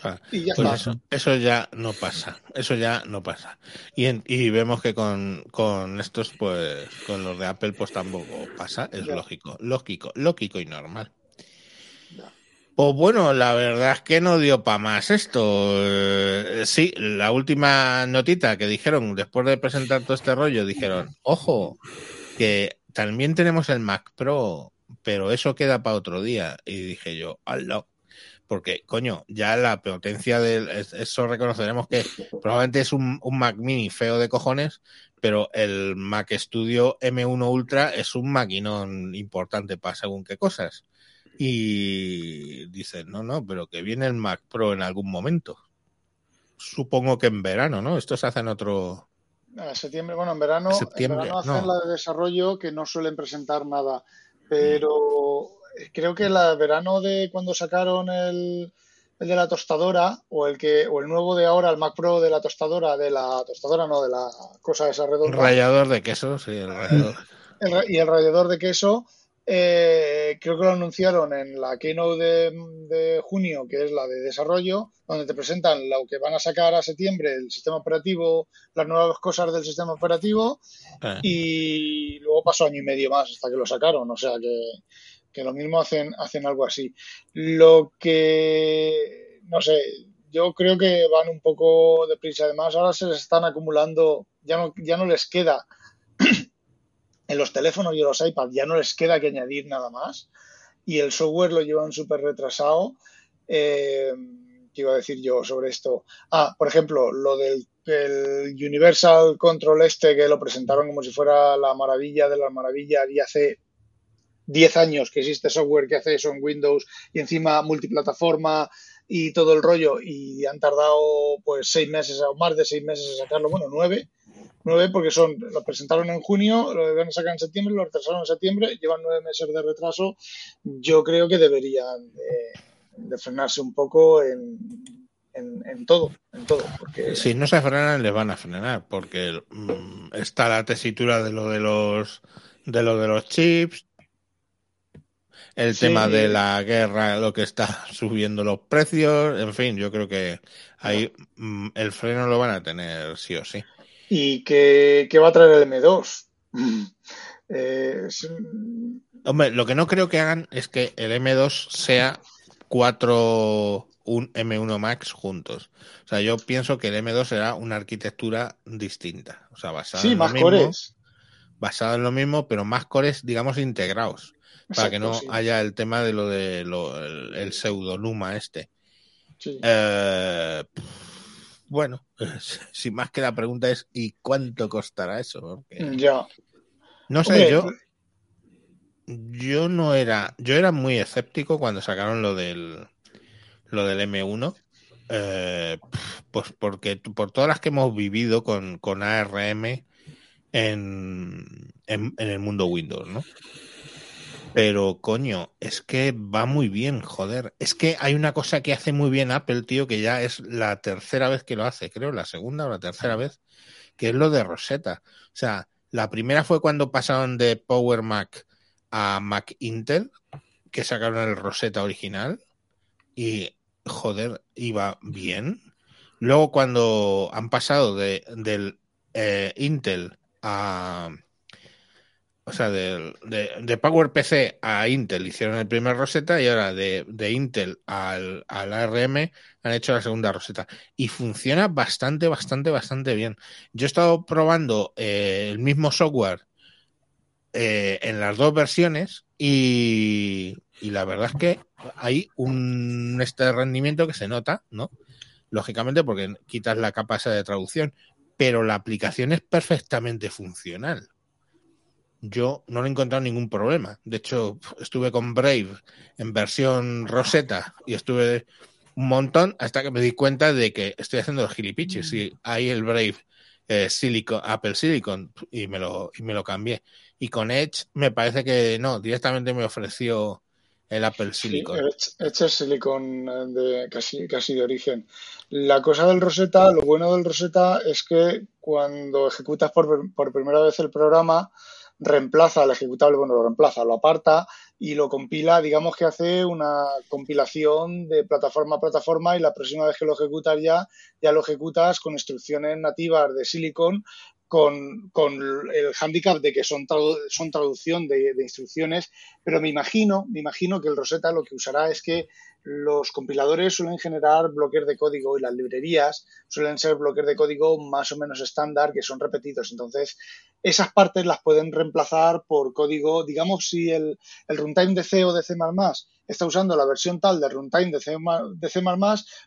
Claro. Y ya Pues eso, eso ya no pasa, eso ya no pasa. Y, en- y vemos que con, con estos, pues, con los de Apple, pues tampoco pasa, es Ya. lógico, lógico, lógico y normal. Ya. Pues bueno, la verdad es que no dio para más esto. Eh, sí, la última notita que dijeron después de presentar todo este rollo, dijeron, ojo, que también tenemos el Mac Pro, pero eso queda para otro día. Y dije yo, ¡Hala! Porque, coño, ya la potencia del. es- Eso reconoceremos que probablemente es un, un Mac mini feo de cojones, pero el Mac Studio M1 Ultra es un maquinón importante para según qué cosas. Y dicen, no, no, pero que viene el Mac Pro en algún momento. Supongo que en verano, ¿no? Esto se hace en otro. En septiembre, bueno, en verano, Septiembre, en verano hacen no. la de desarrollo que no suelen presentar nada, pero creo que la verano de cuando sacaron el, el de la tostadora o el que o el nuevo de ahora, el Mac Pro de la tostadora, de la tostadora no, de la cosa esa Un redonda, rallador de queso, sí, el rallador. el ra- y el rallador de queso, eh, creo que lo anunciaron en la keynote de, de junio, que es la de desarrollo, donde te presentan lo que van a sacar a septiembre, el sistema operativo, las nuevas cosas del sistema operativo, Eh, y luego pasó año y medio más hasta que lo sacaron, o sea que, que lo mismo hacen, hacen algo así. Lo que, no sé, yo creo que van un poco deprisa. Además, ahora se les están acumulando, ya no, ya no les queda en los teléfonos y en los iPads, ya no les queda que añadir nada más. Y el software lo llevan súper retrasado. Eh, ¿qué iba a decir yo sobre esto? Ah, por ejemplo, lo del el Universal Control este que lo presentaron como si fuera la maravilla de las maravillas y hace 10 años que existe software que hace eso en Windows y encima multiplataforma y todo el rollo y han tardado pues seis meses o más de seis meses en sacarlo, bueno, nueve, nueve porque son, lo presentaron en junio, lo a sacar en septiembre, lo retrasaron en septiembre, llevan nueve meses de retraso, yo creo que deberían de, de frenarse un poco en, en, en todo, en todo, porque Si no se frenan, les van a frenar, porque mm, está la tesitura de lo de los de lo de los chips, el Sí. tema de la guerra, lo que está subiendo los precios, en fin, yo creo que ahí mm, el freno lo van a tener sí o sí. ¿Y qué, qué va a traer el M2? Eh, es- Hombre, lo que no creo que hagan es que el M2 sea 4 un M1 Max juntos. O sea, yo pienso que el M2 será una arquitectura distinta, o sea, basada sí, en lo mismo, cores. basada en lo mismo, pero más cores, digamos, integrados, para que no sí, haya el tema de lo de lo, el, el pseudonuma este. sí. Eh, bueno, sin más que la pregunta es ¿y cuánto costará eso? Porque- Ya. no sé, yo yo no era, yo era muy escéptico cuando sacaron lo del lo del M1, eh, pues porque por todas las que hemos vivido con, con ARM en, en, en el mundo Windows, ¿no? Pero coño, es que va muy bien, joder. Es que hay una cosa que hace muy bien Apple, tío, que ya es la tercera vez que lo hace, creo, la segunda o la tercera vez, que es lo de Rosetta. O sea, la primera fue cuando pasaron de Power Mac a Mac Intel, que sacaron el Rosetta original, y joder, iba bien. Luego cuando han pasado de, del eh, Intel a... O sea, del- de, de PowerPC a Intel hicieron el primer Rosetta y ahora de, de Intel al, al ARM han hecho la segunda Rosetta. Y funciona bastante, bastante, bastante bien. Yo he estado probando eh, el mismo software eh, en las dos versiones y, y la verdad es que hay un este rendimiento que se nota, ¿no? Lógicamente porque quitas la capa esa de traducción, pero la aplicación es perfectamente funcional. Yo no le he encontrado ningún problema. De hecho, estuve con Brave en versión Rosetta y estuve un montón hasta que me di cuenta de que estoy haciendo los gilipiches. Y hay el Brave eh, Silicon, Apple Silicon y me, lo, y me lo cambié. Y con Edge me parece que no, directamente me ofreció el Apple Sí, Silicon. Edge Edge es silicon eh, de, casi, casi de origen. La cosa del Rosetta, lo bueno del Rosetta es que cuando ejecutas por, por primera vez el programa, reemplaza al ejecutable, bueno, lo reemplaza, lo aparta y lo compila, digamos que hace una compilación de plataforma a plataforma y la próxima vez que lo ejecutas ya, ya lo ejecutas con instrucciones nativas de Silicon con, con el hándicap de que son, tradu- son traducción de, de instrucciones, pero me imagino, me imagino que el Rosetta lo que usará es que los compiladores suelen generar bloques de código y las librerías suelen ser bloques de código más o menos estándar que son repetidos. Entonces, esas partes las pueden reemplazar por código, digamos, si el, runtime de C o de C++ está usando la versión tal del runtime de C, de C++,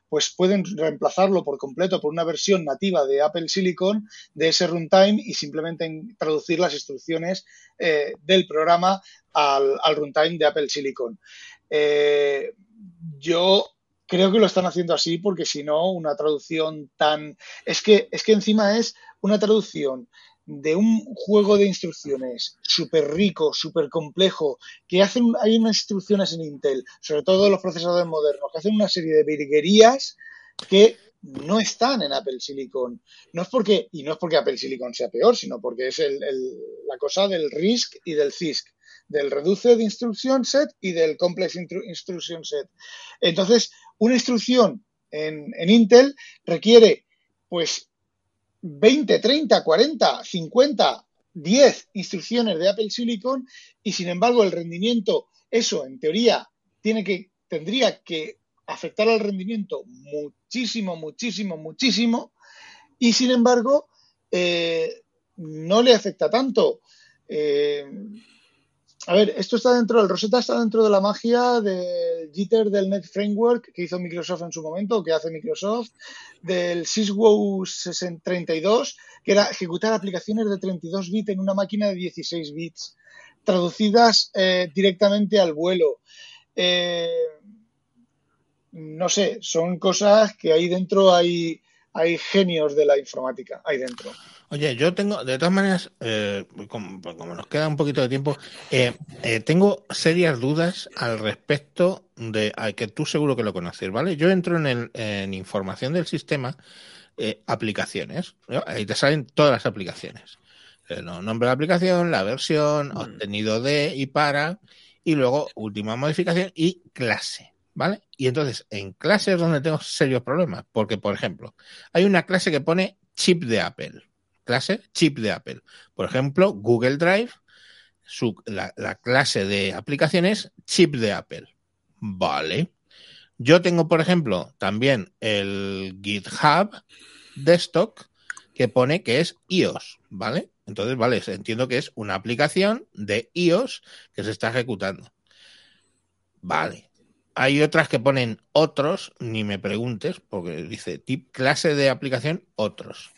pues pueden reemplazarlo por completo por una versión nativa de Apple Silicon de ese runtime y simplemente en- traducir las instrucciones eh, del programa al runtime de Apple Silicon. Eh, yo creo que lo están haciendo así porque si no, una traducción tan... Es que, es que encima es una traducción de un juego de instrucciones súper rico, súper complejo, que hacen, hay unas instrucciones en Intel, sobre todo los procesadores modernos, que hacen una serie de virguerías que no están en Apple Silicon. No es porque, y no es porque Apple Silicon sea peor, sino porque es el- el- la cosa del RISC y del CISC, del Reduced Instruction Set y del Complex Instruction Set. Entonces, una instrucción en, en Intel requiere, pues, 20, 30, 40, 50, 10 instrucciones de Apple Silicon y sin embargo el rendimiento, eso en teoría tiene que, tendría que afectar al rendimiento muchísimo, muchísimo, muchísimo y sin embargo eh, no le afecta tanto. Eh, A ver, esto está dentro, el Rosetta está dentro de la magia del Jitter del Net Framework que hizo Microsoft en su momento, o que hace Microsoft, del SysWow 32, que era ejecutar aplicaciones de 32 bits en una máquina de 16 bits, traducidas eh, directamente al vuelo. Eh, no sé, son cosas que ahí dentro hay, hay genios de la informática, ahí dentro. Oye, yo tengo, de todas maneras, eh, como, como nos queda un poquito de tiempo, eh, eh, tengo serias dudas al respecto de a que tú seguro que lo conoces, ¿vale? Yo entro en, el, en información del sistema, eh, aplicaciones, ¿no? ahí te salen todas las aplicaciones. El nombre de la aplicación, la versión, obtenido de y para, y luego última modificación y clase, ¿vale? Y entonces, en clase es donde tengo serios problemas, porque, por ejemplo, hay una clase que pone chip de Apple clase chip de Apple. Por ejemplo, Google Drive, su, la, la, clase de aplicaciones chip de Apple. Vale. Yo tengo, por ejemplo, también el GitHub Desktop que pone que es iOS, ¿vale? Entonces, vale, entiendo que es una aplicación de iOS que se está ejecutando. Vale. Hay otras que ponen otros, ni me preguntes, porque dice tip clase de aplicación otros.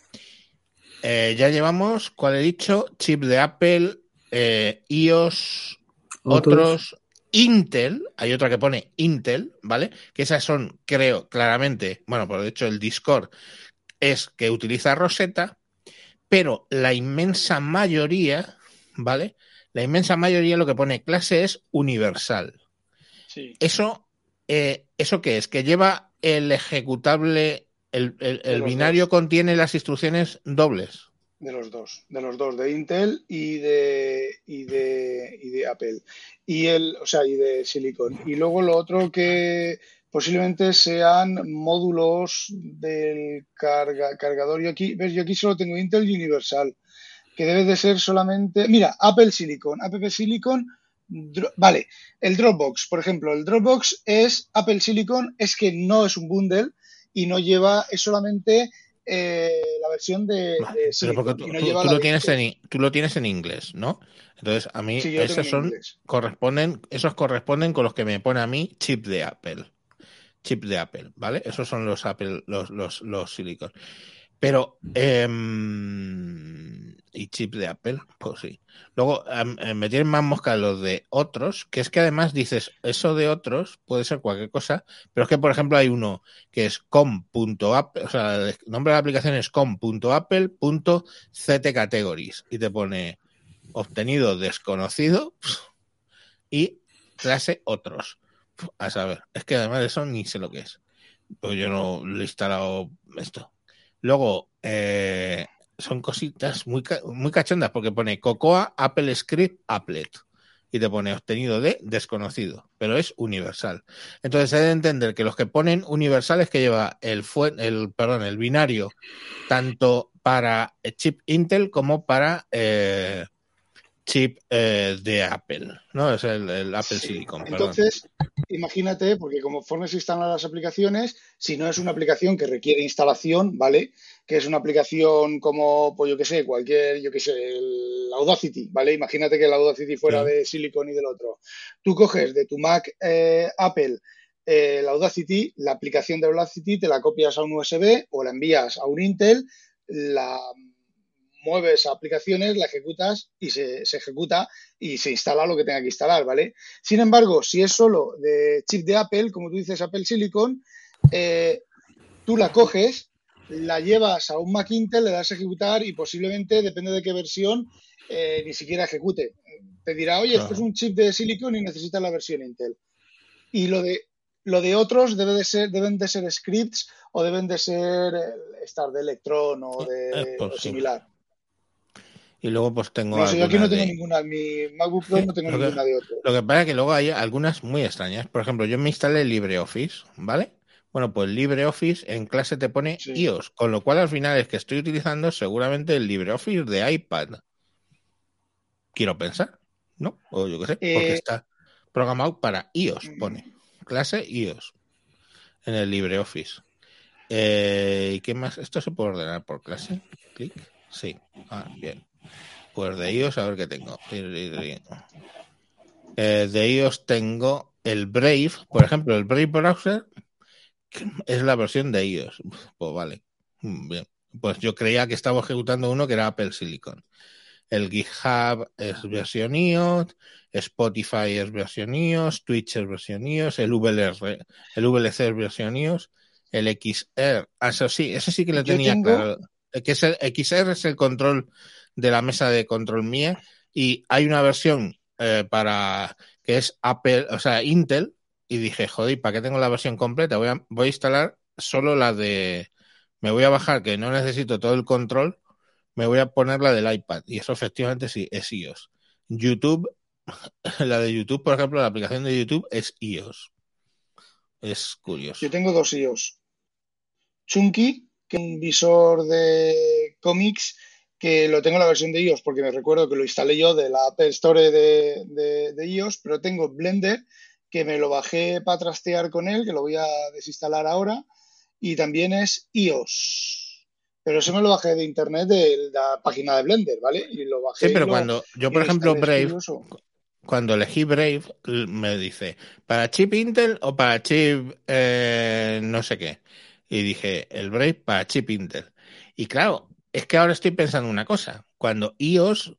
Eh, ya llevamos, ¿cuál he dicho? Chip de Apple, eh, iOS, otros. otros. Intel, hay otra que pone Intel, ¿vale? Que esas son, creo, claramente, bueno, por de hecho el Discord es que utiliza Rosetta, pero la inmensa mayoría, ¿vale? La inmensa mayoría lo que pone clase es universal. Sí. Eso, eh, ¿eso qué es? Que lleva el ejecutable el, el, el binario dos. contiene las instrucciones dobles. De los dos, de los dos, de Intel y de, y de, y de Apple. Y el, o sea, y de Silicon. Y luego lo otro que posiblemente sean módulos del carga, cargador. Yo aquí, ves, yo aquí solo tengo Intel Universal, que debe de ser solamente. Mira, Apple Silicon. Apple Silicon. Vale, el Dropbox, por ejemplo, el Dropbox es Apple Silicon, es que no es un bundle, y no lleva, es solamente eh, la versión de, vale, de pero porque tú, no tú, tú lo tienes en, tú lo tienes en inglés, ¿no? Entonces, a mí sí, esos son corresponden, esos corresponden con los que me pone a mí chip de Apple. Chip de Apple, ¿vale? Esos son los Apple, los, los, los silicon. Pero, eh, y chip de Apple, pues sí. Luego eh, me tienen más mosca los de otros, que es que además dices, eso de otros puede ser cualquier cosa, pero es que, por ejemplo, hay uno que es com.apple, o sea, el nombre de la aplicación es com.apple.ctcategories y te pone obtenido desconocido y clase otros. A saber, es que además de eso ni sé lo que es. Pues yo no lo he instalado esto. Luego, eh, son cositas muy, muy cachondas porque pone Cocoa, Apple Script, Applet. Y te pone obtenido de desconocido, pero es universal. Entonces he de entender que los que ponen universal es que lleva el, el, perdón, el binario tanto para chip Intel como para eh, chip eh, de Apple, ¿no? Es el, el Apple sí. Silicon. Perdón. Entonces, imagínate, porque conforme se instalan las aplicaciones, si no es una aplicación que requiere instalación, ¿vale? Que es una aplicación como, pues yo qué sé, cualquier, yo qué sé, el Audacity, ¿vale? Imagínate que el Audacity fuera sí. de Silicon y del otro. Tú coges de tu Mac eh, Apple eh, el Audacity, la aplicación de Audacity, te la copias a un USB o la envías a un Intel, la mueves aplicaciones, la ejecutas y se, se, ejecuta y se instala lo que tenga que instalar, ¿vale? Sin embargo, si es solo de chip de Apple, como tú dices, Apple Silicon, eh, tú la coges, la llevas a un Mac Intel, le das a ejecutar y posiblemente, depende de qué versión, eh, ni siquiera ejecute. Te dirá, oye, claro. esto es un chip de Silicon y necesitas la versión Intel. Y lo de lo de otros debe de ser, deben de ser scripts o deben de ser estar de Electron o de o similar. Y luego pues tengo... No sé, yo aquí no tengo de... ninguna, mi MacBook Pro no tengo ninguna que, de otro. Lo que pasa es que luego hay algunas muy extrañas. Por ejemplo, yo me instalé LibreOffice, ¿vale? Bueno, pues LibreOffice en clase te pone sí. iOS, con lo cual al final es que estoy utilizando seguramente el LibreOffice de iPad. Quiero pensar, ¿no? O yo qué sé, eh... porque está programado para iOS, pone. Clase iOS en el LibreOffice. Eh, ¿Y qué más? ¿Esto se puede ordenar por clase? Clic. Sí. Ah, bien. Pues de iOS a ver qué tengo. Eh, de iOS tengo el Brave, por ejemplo, el Brave Browser es la versión de iOS. Pues vale, Mm, bien. Pues yo creía que estaba ejecutando uno que era Apple Silicon. El GitHub es versión iOS, Spotify es versión iOS, Twitch es versión iOS, el VLC, el VLC es versión iOS, el XR, ah, eso sí, eso sí que lo tenía tengo- claro. Que es el, XR es el control de la mesa de control mía y hay una versión eh, para que es Apple, o sea, Intel, y dije, joder, ¿para qué tengo la versión completa? Voy a, voy a instalar solo la de, me voy a bajar que no necesito todo el control, me voy a poner la del iPad y eso efectivamente sí es iOS. YouTube, la de YouTube, por ejemplo, la aplicación de YouTube es iOS. Es curioso. Yo tengo dos iOS. Chunky, que es un visor de cómics que lo tengo en la versión de iOS porque me recuerdo que lo instalé yo de la Apple Store de, de- de iOS, pero tengo Blender que me lo bajé para trastear con él, que lo voy a desinstalar ahora, y también es iOS. Pero eso me lo bajé de internet de la página de Blender, ¿vale? Y lo bajé. Sí, pero cuando yo, por lo ejemplo, Brave, cuando elegí Brave, me dice, ¿para chip Intel o para chip eh, no sé qué? Y dije, el Brave para chip Intel. Y claro, es que ahora estoy pensando una cosa. Cuando iOS,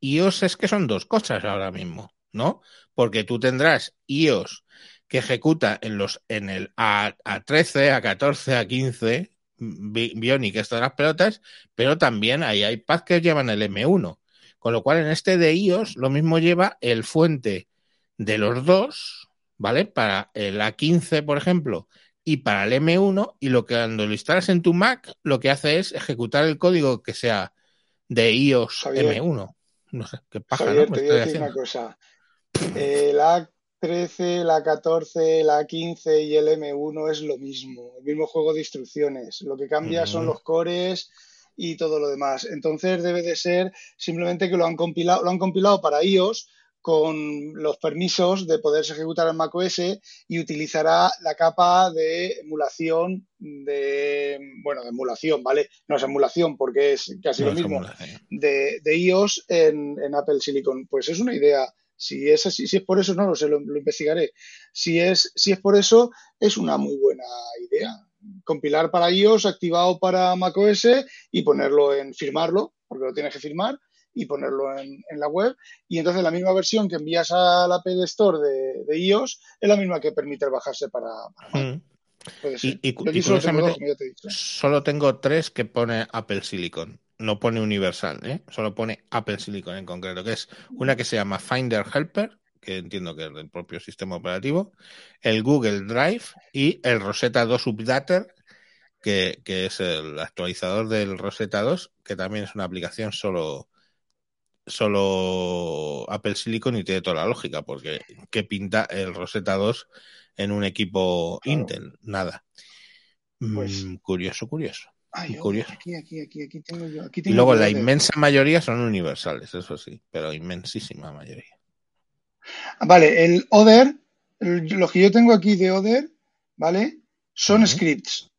iOS es que son dos cosas ahora mismo, ¿no? Porque tú tendrás iOS que ejecuta en los en el A, A13, A14, A15, Bi- Bionic, esto de las pelotas, pero también hay iPads que llevan el M1. Con lo cual, en este de iOS, lo mismo lleva el fuente de los dos, ¿vale? Para el A15, por ejemplo, y para el M1, y lo que cuando lo instalas en tu Mac, lo que hace es ejecutar el código que sea de iOS Javier. M1. No sé, qué paja, Javier, ¿no? Me te voy a estoy decir una cosa. El A13, la 14, la 15 y el M1 es lo mismo, el mismo juego de instrucciones. Lo que cambia son los cores y todo lo demás. Entonces debe de ser simplemente que lo han compilado, lo han compilado para iOS con los permisos de poderse ejecutar en macOS y utilizará la capa de emulación de, bueno, de emulación, ¿vale? No es emulación porque es casi No lo mismo de, de iOS en, en Apple Silicon. Pues es una idea. Si es así, si es por eso, no lo sé, lo, lo investigaré. Si es, si es por eso, es una muy buena idea. Compilar para iOS, activado para macOS y ponerlo en firmarlo, porque lo tienes que firmar, y ponerlo en, en la web. Y entonces la misma versión que envías a la Apple Store de, de iOS es la misma que permite bajarse para. Mm. Puede ser. Y, y cu- Yo y aquí solo tengo dos, curiosamente, como ya te he dicho. solo tengo tres que pone Apple Silicon. No pone Universal, ¿eh? Solo pone Apple Silicon en concreto, que es una que se llama Finder Helper, que entiendo que es del propio sistema operativo, el Google Drive y el Rosetta 2 Updater, que, que es el actualizador del Rosetta 2, que también es una aplicación solo, solo Apple Silicon y tiene toda la lógica, porque ¿qué pinta el Rosetta 2 en un equipo Claro. Intel? Nada. Mm, Pues- curioso, curioso. Ay, curioso. aquí, aquí, aquí, aquí tengo yo. Aquí Y luego la de- inmensa mayoría son universales, eso sí, pero inmensísima mayoría. Vale, el Other, el- los que yo tengo aquí de Other, ¿vale? Son scripts.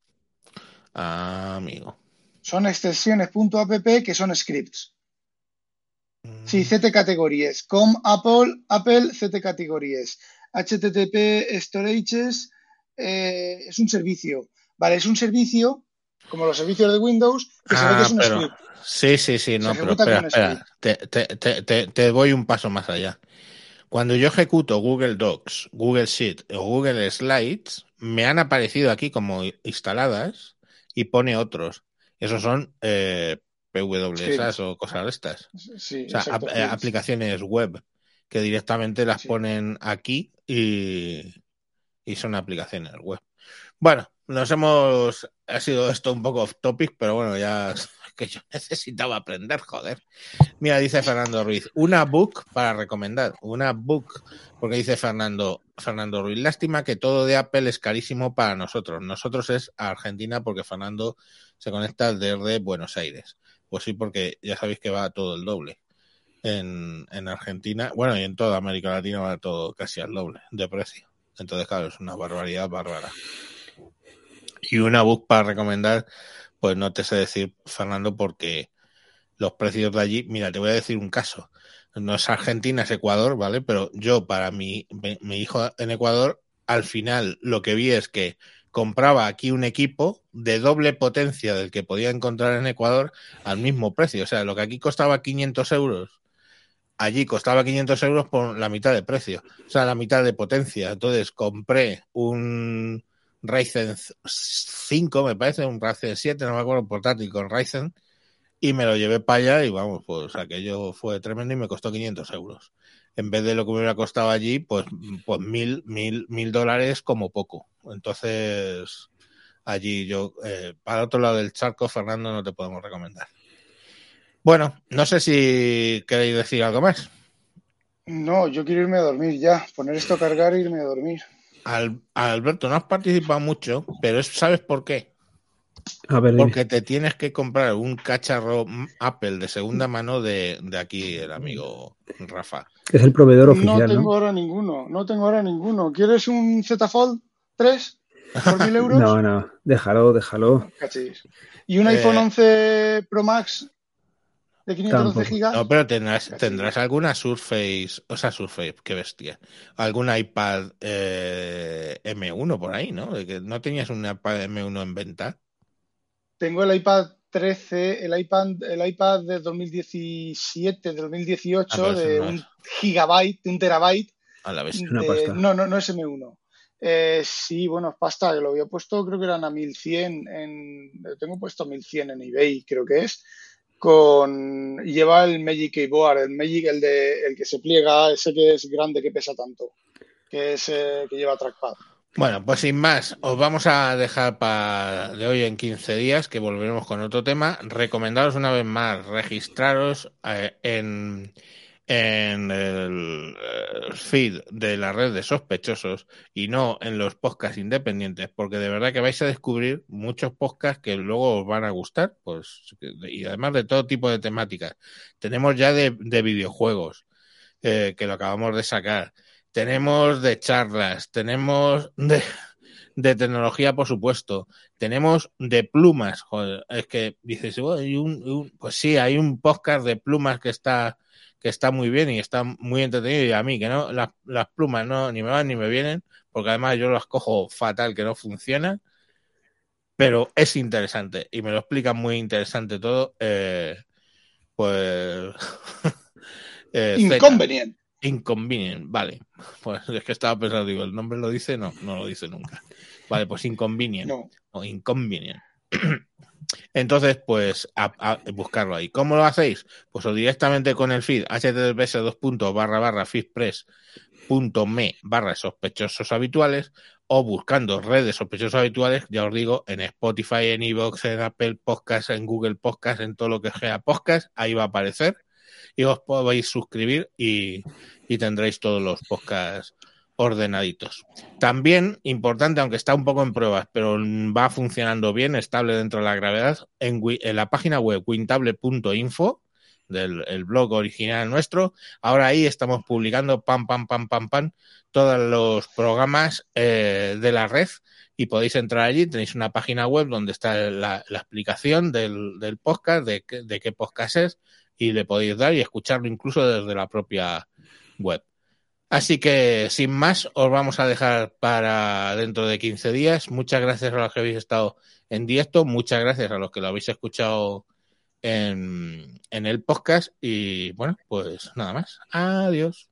Ah, amigo. Son extensiones .app que son scripts. Mm, Sí, CT categories. Com Apple, Apple CT categories. HTTP Storages eh, es un servicio. Vale, es un servicio, como los servicios de Windows, que se ve que Ah, es un pero- script. Sí, sí, sí, no, pero espera, espera. Te, te, te, te, te voy un paso más allá. Cuando yo ejecuto Google Docs, Google Sheet o Google Slides, me han aparecido aquí como instaladas y pone otros. Esos son eh, PWSAs o cosas de estas. Sí, O sea, exacto, ap- eh, aplicaciones web que directamente las Sí. ponen aquí y, y son aplicaciones web. Bueno, nos hemos. Ha sido esto un poco off topic, pero bueno, ya que yo necesitaba aprender, joder. Mira, dice Fernando Ruiz, una book para recomendar, una book, porque dice Fernando, Fernando Ruiz, lástima que todo de Apple es carísimo para nosotros. Nosotros es Argentina porque Fernando se conecta desde Buenos Aires. Pues sí, porque ya sabéis que va todo el doble en, en Argentina, bueno, y en toda América Latina va todo casi al doble de precio. Entonces, claro, es una barbaridad bárbara. Y una book para recomendar, pues no te sé decir, Fernando, porque los precios de allí, mira, te voy a decir un caso. no es Argentina, es Ecuador, ¿vale? Pero yo, para mi, mi, mi hijo en Ecuador, al final lo que vi es que compraba aquí un equipo de doble potencia del que podía encontrar en Ecuador al mismo precio. O sea, lo que aquí costaba 500 euros, allí costaba 500 euros por la mitad de precio. O sea, la mitad de potencia. Entonces compré un Ryzen 5, me parece, un Ryzen 7, no me acuerdo, portátil con Ryzen, y me lo llevé para allá y vamos, pues aquello fue tremendo y me costó 500 euros. En vez de lo que me hubiera costado allí, pues, pues mil, mil, mil dólares como poco. Entonces, allí yo, eh, para otro lado del charco, Fernando, no te podemos recomendar. Bueno, no sé si queréis decir algo más. No, yo quiero irme a dormir ya, poner esto a cargar e irme a dormir. Al, Alberto, no has participado mucho, pero es- ¿sabes por qué? A ver, dime. Porque te tienes que comprar un cacharro Apple de segunda mano de, de aquí, el amigo Rafa. es el proveedor oficial, ¿no? tengo ahora ninguno, no tengo ahora ninguno. ¿Quieres un Z Fold 3 por mil euros? No, no, déjalo, déjalo. Cachis. ¿Y un Eh, iPhone 11 Pro Max de 512 Tampoco. gigas? No, pero tendrás, tendrás alguna Surface, o sea, Surface, qué bestia. Algún iPad eh, M1 por ahí, ¿no? ¿No tenías un iPad M1 en venta? Tengo el iPad 13, el iPad, el iPad de 2017, de 2018, Ah, de no un es. gigabyte, de un terabyte. A la vez. Una de- pasta. no, no, no es M1. Eh, sí, bueno, es pasta, lo había puesto, creo que eran a 1100 en, lo tengo puesto a 1100 en eBay, creo que es, con, y lleva el Magic Keyboard, el Magic, el de, el que se pliega, ese que es grande, que pesa tanto, que es, eh, que lleva trackpad. Bueno, pues sin más, os vamos a dejar para de hoy en 15 días, que volveremos con otro tema. Recomendaros una vez más registraros eh, en, en el eh, feed de la red de sospechosos y no en los podcasts independientes, porque de verdad que vais a descubrir muchos podcasts que luego os van a gustar, pues, y además de todo tipo de temáticas. Tenemos ya de, de videojuegos, eh, que lo acabamos de sacar tenemos de charlas, tenemos de, de tecnología, por supuesto, tenemos de plumas. Joder, es que dices, "Oh, hay un- un-". pues sí, hay un podcast de plumas que está que está muy bien y está muy entretenido y a mí que no las, plumas no ni me van ni me vienen porque además yo las cojo fatal que no funcionan pero es interesante y me lo explican muy interesante todo eh, pues eh, Zeta. Inconvenient. Vale. Pues es que estaba pensando, digo, ¿el nombre lo dice? No, no lo dice nunca. Vale, pues inconvenient No. o inconvenient. Entonces, pues a, a buscarlo ahí. ¿Cómo lo hacéis? Pues o directamente con el feed https dos puntos barra barra feedpress.me barra sospechosos habituales o buscando redes sospechosos habituales, ya os digo, en Spotify, en Evox, en Apple Podcast, en Google Podcast, en todo lo que sea podcast, ahí va a aparecer y os podéis suscribir y, y tendréis todos los podcasts ordenaditos. También, importante, aunque está un poco en pruebas, pero va funcionando bien, estable dentro de la gravedad, en, en la página web wintable.info, del el blog original nuestro, ahora ahí estamos publicando pam, pam, pam, pam, pam, todos los programas eh, de la red y podéis entrar allí, tenéis una página web donde está la, explicación del, podcast, de, de qué podcast es, y le podéis dar y escucharlo incluso desde la propia web. Así que, sin más, os vamos a dejar para dentro de 15 días. Muchas gracias a los que habéis estado en directo, muchas gracias a los que lo habéis escuchado en, en el podcast y bueno, pues nada más. Adiós.